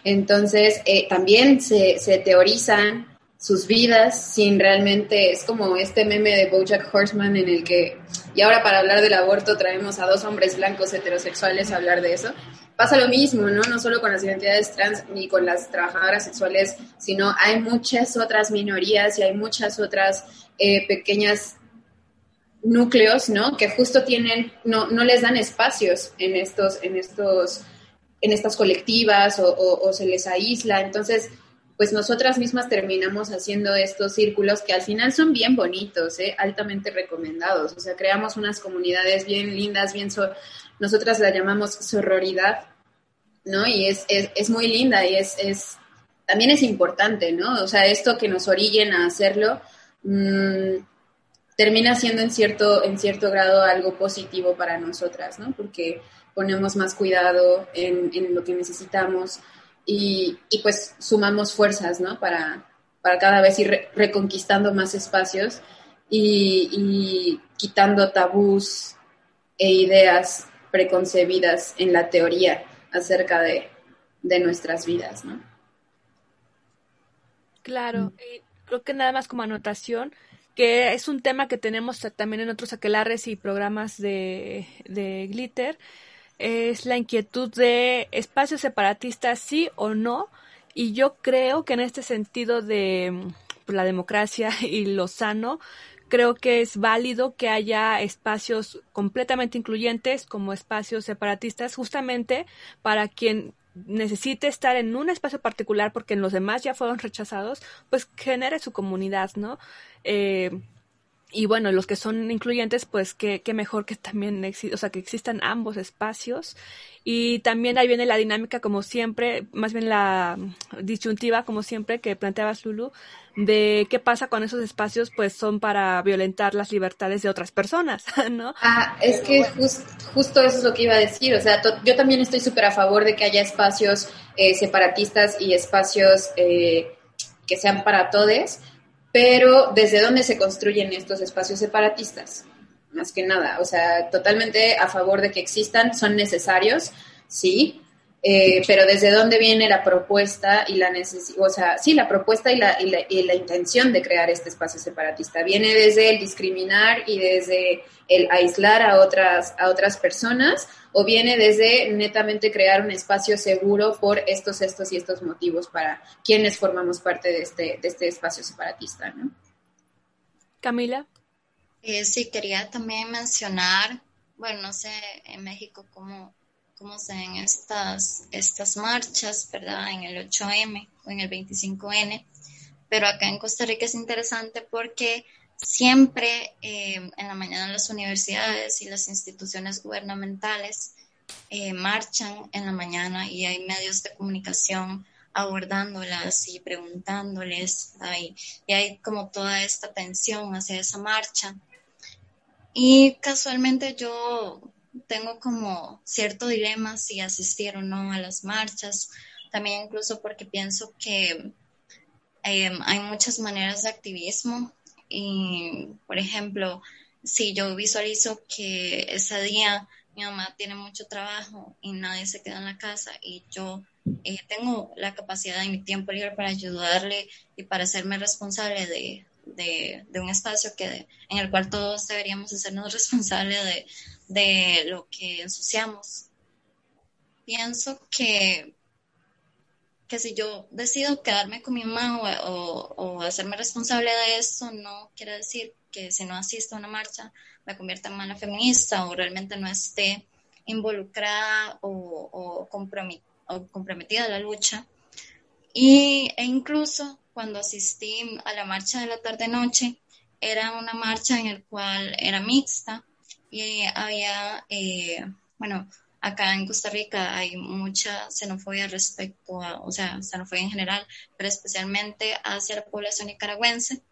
Entonces, eh, también se, se teorizan sus vidas sin realmente, es como este meme de Bojack Horseman en el que, y ahora para hablar del aborto traemos a dos hombres blancos heterosexuales a hablar de eso. Pasa lo mismo, ¿no? No solo con las identidades trans ni con las trabajadoras sexuales, sino hay muchas otras minorías y hay muchas otras eh, pequeñas núcleos, ¿no? Que justo tienen, no, no les dan espacios en estos, en estos, en estas colectivas o, o se les aísla. Entonces, pues nosotras mismas terminamos haciendo estos círculos que al final son bien bonitos, ¿eh? altamente recomendados. O sea, creamos unas comunidades bien lindas, bien... nosotras la llamamos sororidad, ¿no? Y es, es, es muy linda y es, es, también es importante, ¿no? O sea, esto que nos orillen a hacerlo mmm, termina siendo en cierto, en cierto grado algo positivo para nosotras, ¿no? Porque ponemos más cuidado en, en lo que necesitamos, y, pues sumamos fuerzas, ¿no? Para, para cada vez ir reconquistando más espacios y, quitando tabús e ideas preconcebidas en la teoría acerca de, nuestras vidas, ¿no? Claro, creo que nada más como anotación, que es un tema que tenemos también en otros aquelares y programas de, de Glitter, es la inquietud de espacios separatistas, sí o no. Y yo creo que en este sentido de pues, la democracia [laughs] y lo sano, creo que es válido que haya espacios completamente incluyentes como espacios separatistas, justamente para quien necesite estar en un espacio particular porque en los demás ya fueron rechazados, pues genere su comunidad, ¿no? Eh, y bueno, los que son incluyentes, pues qué, qué mejor que también o sea, que existan ambos espacios. Y también ahí viene la dinámica, como siempre, más bien la disyuntiva, como siempre, que planteabas, Lulu, de qué pasa con esos espacios, pues son para violentar las libertades de otras personas, [laughs] ¿no? Ah, es que justo eso es lo que iba a decir. O sea, yo también estoy súper a favor de que haya espacios eh, separatistas y espacios eh, que sean para todos pero ¿desde dónde se construyen estos espacios separatistas? Más que nada, o sea, totalmente a favor de que existan, son necesarios, sí, eh, pero desde dónde viene la propuesta y la necesidad, o sea, sí, la propuesta y la, y, la, y la, intención de crear este espacio separatista. Viene desde el discriminar y desde el aislar a otras, a otras personas, o viene desde netamente crear un espacio seguro por estos, estos y estos motivos para quienes formamos parte de este, de este espacio separatista, ¿no? Camila. Eh, sí, quería también mencionar, bueno, no sé en México cómo cómo se ven estas, estas marchas, ¿verdad? En el 8M o en el 25N. Pero acá en Costa Rica es interesante porque siempre eh, en la mañana las universidades y las instituciones gubernamentales eh, marchan en la mañana y hay medios de comunicación abordándolas y preguntándoles, y hay como toda esta tensión hacia esa marcha. Y casualmente yo tengo como cierto dilema si asistir o no a las marchas, también incluso porque pienso que em, hay muchas maneras de activismo y, por ejemplo, si yo visualizo que ese día mi mamá tiene mucho trabajo y nadie se queda en la casa y yo eh, tengo la capacidad de mi tiempo libre para ayudarle y para hacerme responsable de, de, un espacio que, en el cual todos deberíamos hacernos [laughs] responsables de, de lo que ensuciamos. Pienso que, que si yo decido quedarme con mi mamá o, o, hacerme responsable de esto, no quiere decir que si no asisto a una marcha me convierta en mala feminista o realmente no esté involucrada o, o, comprometida a la lucha. Y, e incluso cuando asistí a la marcha de la tarde-noche, era una marcha en la cual era mixta y había, eh, bueno, acá en Costa Rica hay mucha xenofobia respecto a, o sea, xenofobia en general, pero especialmente hacia la población nicaragüense.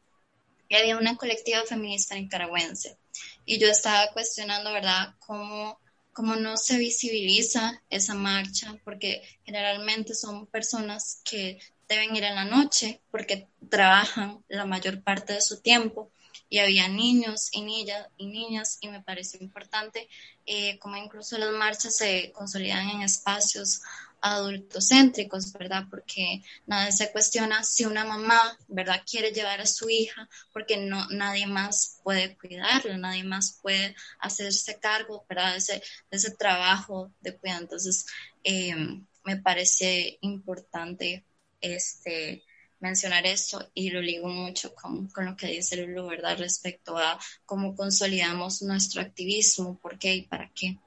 Y había una colectiva feminista nicaragüense. Y yo estaba cuestionando, ¿verdad?, cómo, cómo no se visibiliza esa marcha, porque generalmente son personas que deben ir en la noche porque trabajan la mayor parte de su tiempo y había niños y niñas y me pareció importante eh, como incluso las marchas se consolidan en espacios adultocéntricos, ¿verdad? Porque nadie se cuestiona si una mamá, ¿verdad? Quiere llevar a su hija porque no, nadie más puede cuidarla, nadie más puede hacerse cargo, ¿verdad? De ese, ese trabajo de cuidado. Entonces, eh, me parece importante este, mencionar eso y lo ligo mucho con, con, lo que dice Lulu, ¿verdad? Respecto a cómo consolidamos nuestro activismo, por qué y para qué.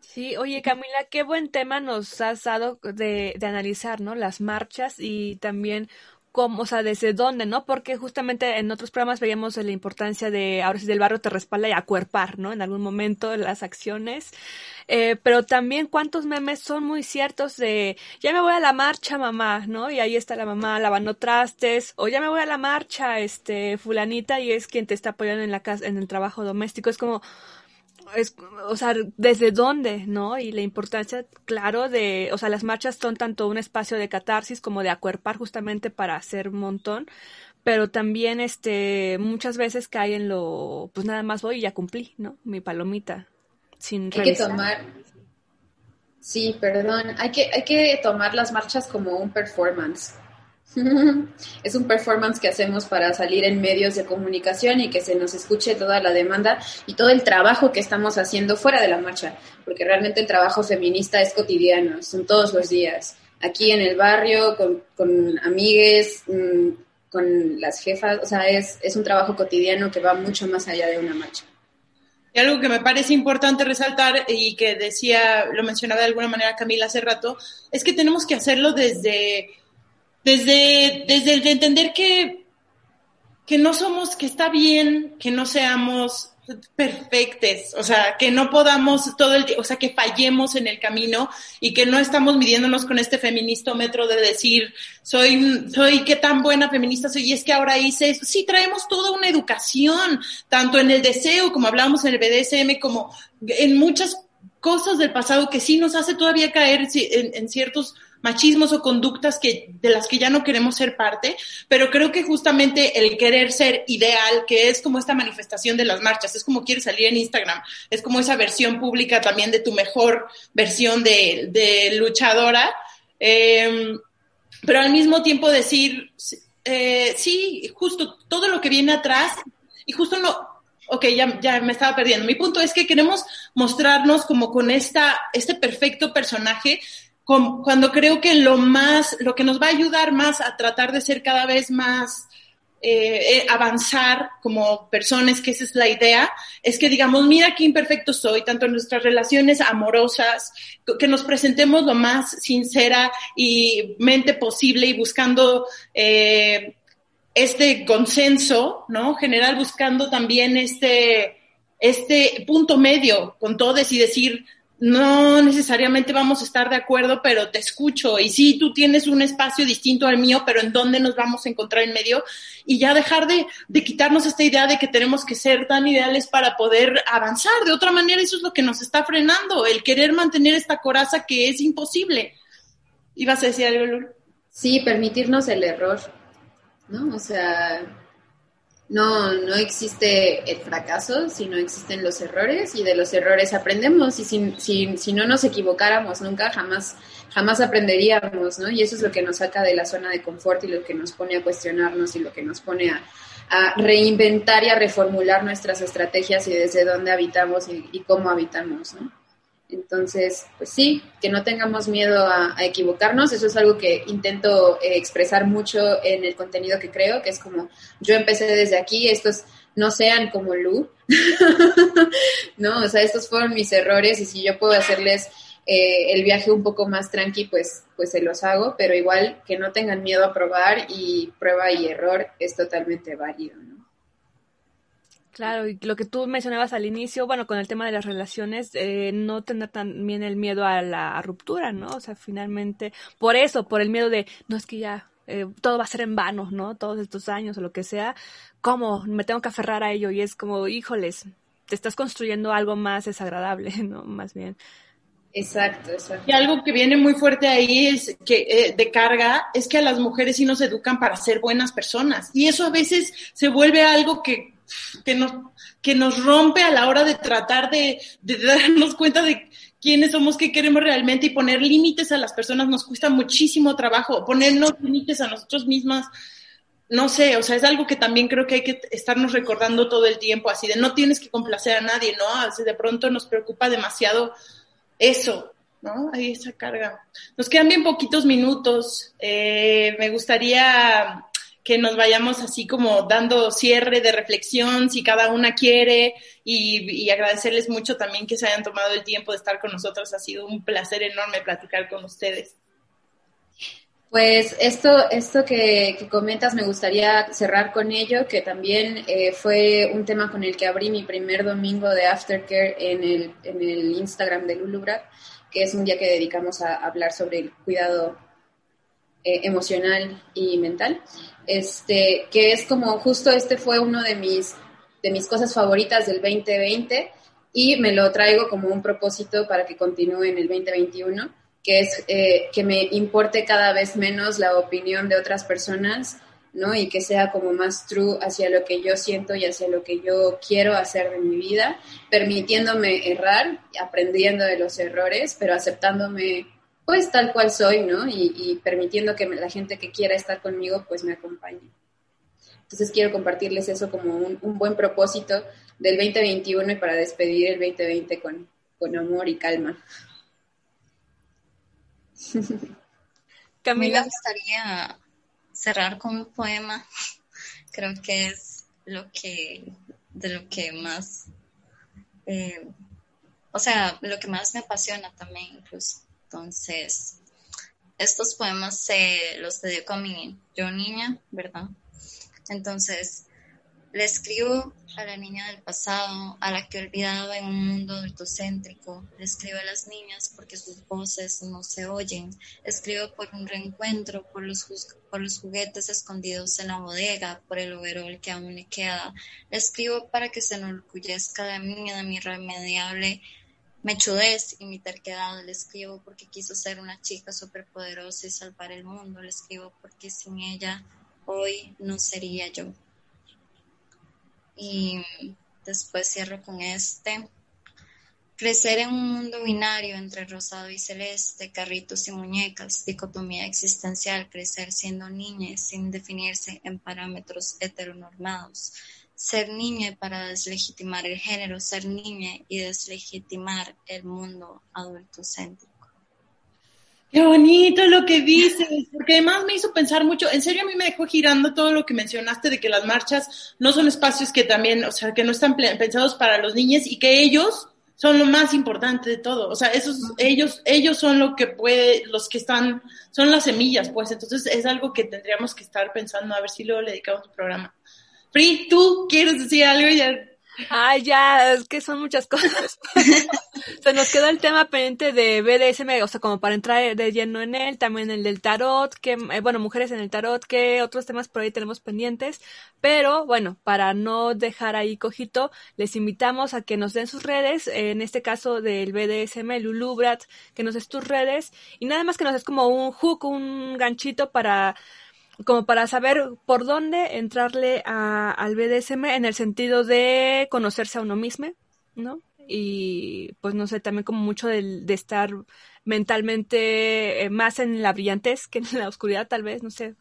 Sí, oye Camila, qué buen tema nos has dado de, de analizar, ¿no? Las marchas y también cómo, o sea, desde dónde, ¿no? Porque justamente en otros programas veíamos la importancia de, ahora sí, del barrio te respalda y acuerpar, ¿no? En algún momento las acciones. Eh, pero también cuántos memes son muy ciertos de, ya me voy a la marcha, mamá, ¿no? Y ahí está la mamá lavando trastes, o ya me voy a la marcha, este, fulanita, y es quien te está apoyando en la casa, en el trabajo doméstico. Es como, es, o sea, desde dónde, ¿no? Y la importancia, claro, de, o sea, las marchas son tanto un espacio de catarsis como de acuerpar justamente para hacer un montón, pero también, este, muchas veces cae en lo, pues nada más voy y ya cumplí, ¿no? Mi palomita, sin Hay que tomar, sí, perdón, hay que, hay que tomar las marchas como un performance. [laughs] Es un performance que hacemos para salir en medios de comunicación y que se nos escuche toda la demanda y todo el trabajo que estamos haciendo fuera de la marcha, porque realmente el trabajo feminista es cotidiano, son todos los días, aquí en el barrio, con, con amigues, mm, con las jefas, o sea, es, es un trabajo cotidiano que va mucho más allá de una marcha. Y algo que me parece importante resaltar y que decía, lo mencionaba de alguna manera Camila hace rato, es que tenemos que hacerlo desde desde, desde el de entender que, que no somos, que está bien que no seamos perfectes, o sea, que no podamos todo el o sea, que fallemos en el camino y que no estamos midiéndonos con este feministómetro de decir, soy, soy qué tan buena feminista soy y es que ahora hice eso. Sí, traemos toda una educación, tanto en el deseo, como hablábamos en el BDSM, como en muchas cosas del pasado que sí nos hace todavía caer en, en ciertos machismos o conductas que, de las que ya no queremos ser parte, pero creo que justamente el querer ser ideal, que es como esta manifestación de las marchas, es como quieres salir en Instagram, es como esa versión pública también de tu mejor versión de, luchadora, eh, pero al mismo tiempo decir, eh, sí, justo todo lo que viene atrás, y justo no, ok, ya, ya me estaba perdiendo. Mi punto es que queremos mostrarnos como con esta, este perfecto personaje, cuando creo que lo más, lo que nos va a ayudar más a tratar de ser cada vez más eh, eh, avanzar como personas, que esa es la idea, es que digamos, mira qué imperfecto soy, tanto en nuestras relaciones amorosas, que nos presentemos lo más sincera y mente posible y buscando eh, este consenso, ¿no? General, buscando también este, este punto medio con todos y decir, no necesariamente vamos a estar de acuerdo, pero te escucho. Y sí, tú tienes un espacio distinto al mío, pero ¿en dónde nos vamos a encontrar en medio? Y ya dejar de, de quitarnos esta idea de que tenemos que ser tan ideales para poder avanzar. De otra manera, eso es lo que nos está frenando, el querer mantener esta coraza que es imposible. ¿Ibas a decir algo, Lul? Sí, permitirnos el error, ¿no? O sea, no, no existe el fracaso, sino existen los errores y de los errores aprendemos y si, si, si, no nos equivocáramos nunca, jamás, jamás aprenderíamos, ¿no? Y eso es lo que nos saca de la zona de confort y lo que nos pone a cuestionarnos y lo que nos pone a, a reinventar y a reformular nuestras estrategias y desde dónde habitamos y, y cómo habitamos, ¿no? Entonces, pues sí, que no tengamos miedo a, equivocarnos. Eso es algo que intento eh, expresar mucho en el contenido que creo, que es como yo empecé desde aquí, estos no sean como Lu, [laughs] ¿no? O sea, estos fueron mis errores y si yo puedo hacerles eh, el viaje un poco más tranqui, pues, pues se los hago, pero igual que no tengan miedo a probar y prueba y error es totalmente válido. Claro, y lo que tú mencionabas al inicio, bueno, con el tema de las relaciones, eh, no tener también el miedo a la ruptura, ¿no? O sea, finalmente, por eso, por el miedo de, no es que ya eh, todo va a ser en vano, ¿no? Todos estos años o lo que sea, ¿cómo? Me tengo que aferrar a ello y es como, híjoles, te estás construyendo algo más desagradable, [laughs] ¿no? Más bien. Exacto, exacto. Y algo que viene muy fuerte ahí es que eh, de carga es que a las mujeres sí nos educan para ser buenas personas y eso a veces se vuelve algo que que nos, que nos rompe a la hora de tratar de, de darnos cuenta de quiénes somos, qué queremos realmente y poner límites a las personas nos cuesta muchísimo trabajo, ponernos límites a nosotros mismas. No sé, o sea, es algo que también creo que hay que estarnos recordando todo el tiempo, así de no tienes que complacer a nadie, ¿no? Así de pronto nos preocupa demasiado eso, ¿no? Ahí esa carga. Nos quedan bien poquitos minutos. Eh, me gustaría que nos vayamos así como dando cierre de reflexión, si cada una quiere, y, agradecerles mucho también que se hayan tomado el tiempo de estar con nosotros. Ha sido un placer enorme platicar con ustedes. Pues esto, esto que, comentas me gustaría cerrar con ello, que también eh, fue un tema con el que abrí mi primer domingo de Aftercare en el, en el Instagram de Lulubra, que es un día que dedicamos a hablar sobre el cuidado eh, emocional y mental, este, que es como justo este fue uno de mis, de mis cosas favoritas del 2020 y me lo traigo como un propósito para que continúe en el 2021, que es eh, que me importe cada vez menos la opinión de otras personas, ¿no? Y que sea como más true hacia lo que yo siento y hacia lo que yo quiero hacer de mi vida, permitiéndome errar, aprendiendo de los errores, pero aceptándome pues tal cual soy, ¿no? Y, permitiendo que la gente que quiera estar conmigo, pues me acompañe. Entonces quiero compartirles eso como un, buen propósito del 2021 y para despedir el 2020 con, con amor y calma. [laughs] Camila. Me gustaría cerrar con un poema. Creo que es lo que, de lo que más, eh, o sea, lo que más me apasiona también incluso. Entonces, estos poemas se los dedico a mi yo niña, ¿verdad? Entonces, le escribo a la niña del pasado, a la que he olvidado en un mundo adultocéntrico. Le escribo a las niñas porque sus voces no se oyen. Escribo por un reencuentro, por los, por los juguetes escondidos en la bodega, por el overol que aún le queda. Le escribo para que se enorgullezca de mí, de mi irremediable mechudez y mi terquedad. Le escribo porque quiso ser una chica superpoderosa y salvar el mundo. Le escribo porque sin ella hoy no sería yo. Y después cierro con este. Crecer en un mundo binario entre rosado y celeste, carritos y muñecas, dicotomía existencial, crecer siendo niña sin definirse en parámetros heteronormados, ser niña para deslegitimar el género, ser niña y deslegitimar el mundo adultocéntrico. Qué bonito lo que dices, porque además me hizo pensar mucho, en serio a mí me dejó girando todo lo que mencionaste de que las marchas no son espacios que también, o sea, que no están pensados para los niños y que ellos son lo más importante de todo. O sea, esos, ellos, ellos son lo que puede, los que están, son las semillas, pues. Entonces es algo que tendríamos que estar pensando, a ver si luego le dedicamos un programa. Free, ¿tú quieres decir algo? Ya Ay, ya, es que son muchas cosas. [laughs] Se nos quedó el tema pendiente de BDSM, o sea, como para entrar de lleno en él, también el del tarot, que, eh, bueno, mujeres en el tarot, que otros temas por ahí tenemos pendientes, pero bueno, para no dejar ahí cojito, les invitamos a que nos den sus redes, en este caso del BDSM, Lulubrat, que nos des tus redes, y nada más que nos des como un hook, un ganchito para como para saber por dónde entrarle a, al BDSM en el sentido de conocerse a uno mismo, ¿no? Y pues no sé, también como mucho de, de estar mentalmente eh, más en la brillantez que en la oscuridad, tal vez, no sé.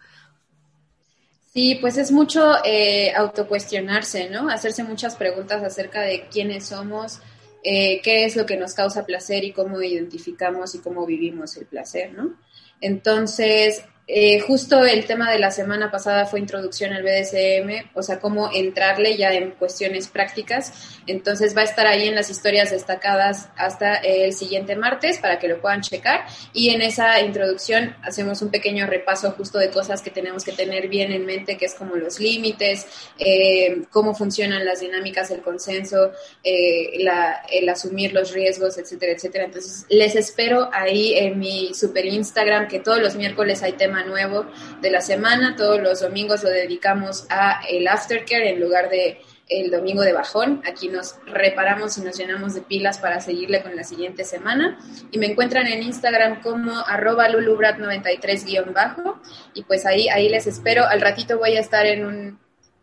Sí, pues es mucho eh, autocuestionarse, ¿no? Hacerse muchas preguntas acerca de quiénes somos, eh, qué es lo que nos causa placer y cómo identificamos y cómo vivimos el placer, ¿no? Entonces, eh, justo el tema de la semana pasada fue introducción al BDSM, o sea, cómo entrarle ya en cuestiones prácticas. Entonces va a estar ahí en las historias destacadas hasta el siguiente martes para que lo puedan checar. Y en esa introducción hacemos un pequeño repaso justo de cosas que tenemos que tener bien en mente, que es como los límites, eh, cómo funcionan las dinámicas, el consenso, eh, el asumir los riesgos, etcétera, etcétera. Entonces les espero ahí en mi super Instagram, que todos los miércoles hay temas nuevo de la semana. Todos los domingos lo dedicamos a el aftercare en lugar de el domingo de bajón. Aquí nos reparamos y nos llenamos de pilas para seguirle con la siguiente semana. Y me encuentran en Instagram como arroba lulubrat93-bajo. Y pues ahí, ahí les espero. Al ratito voy a estar en un...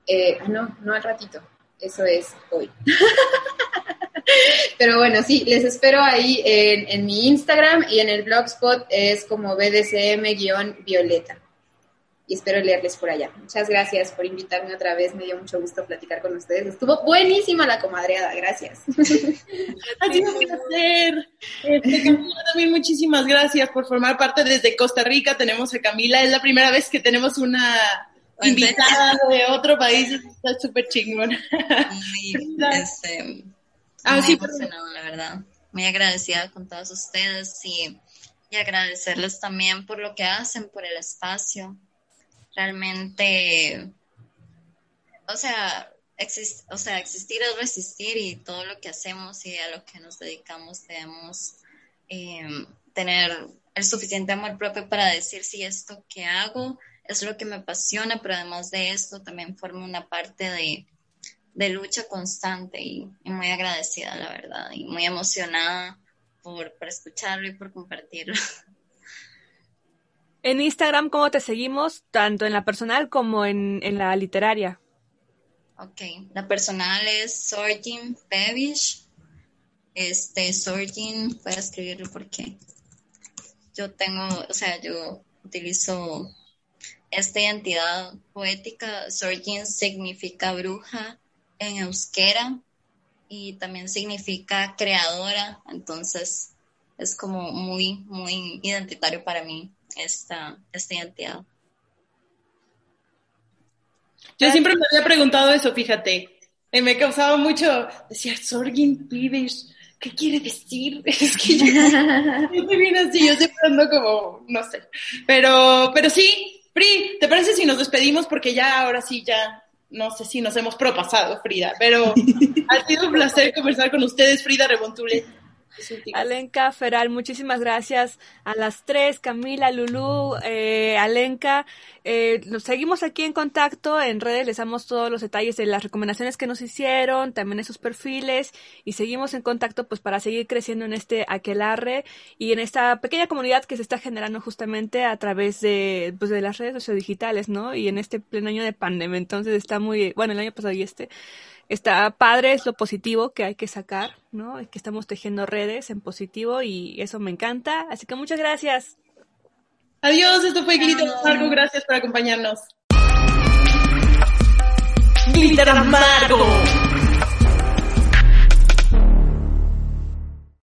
Eh, ah, no, no al ratito. Eso es hoy. [laughs] Pero bueno, sí, les espero ahí en, mi Instagram y en el blogspot es como BDCM-violeta. Y espero leerles por allá. Muchas gracias por invitarme otra vez. Me dio mucho gusto platicar con ustedes. Estuvo buenísima la comadreada. Gracias. Ha sido un placer. Este, Camila, también muchísimas gracias por formar parte desde Costa Rica. Tenemos a Camila. Es la primera vez que tenemos una invitada de otro país. Está súper chingón. Este, Ah, muy emocionada, la verdad. Muy agradecida con todos ustedes y, y agradecerles también por lo que hacen, por el espacio. Realmente, o sea, o sea, existir es resistir y todo lo que hacemos y a lo que nos dedicamos debemos em, tener el suficiente amor propio para decir si esto que hago es lo que me apasiona, pero además de esto también forma una parte de, de lucha constante y, muy agradecida, la verdad, y muy emocionada por, escucharlo y por compartirlo. [laughs] En Instagram, ¿cómo te seguimos? Tanto en la personal como en, la literaria. Ok, la personal es Sorgin Pevish. Este, Sorgin, voy a escribirlo porque yo tengo, o sea, yo utilizo esta identidad poética. Sorgin significa bruja en euskera y también significa creadora, entonces es como muy, muy identitario para mí esta, esta identidad. Yo siempre me había preguntado eso, fíjate. Y me causaba mucho, decía, Sorgin Pibish, ¿qué quiere decir? [laughs] Es que yo, [laughs] estoy bien así, yo siempre ando como, no sé. Pero, pero sí, Pri, ¿te parece si nos despedimos? Porque ya, ahora sí, ya no sé si nos hemos propasado, Frida, pero [laughs] ha sido un placer conversar con ustedes, Frida Rebontule. Alenka Feral, muchísimas gracias a las tres, Camila, Lulú, eh, Alenka. Eh, nos seguimos aquí en contacto en redes, les damos todos los detalles de las recomendaciones que nos hicieron, también esos perfiles y seguimos en contacto pues para seguir creciendo en este aquelarre y en esta pequeña comunidad que se está generando justamente a través de, pues, de las redes sociodigitales, ¿no? Y en este pleno año de pandemia, entonces está muy, bueno, el año pasado y este, está padre, es lo positivo que hay que sacar, ¿no? Que estamos tejiendo redes en positivo y eso me encanta. Así que muchas gracias. Adiós, esto fue Glitter Amargo, gracias por acompañarnos. Glitter Amargo.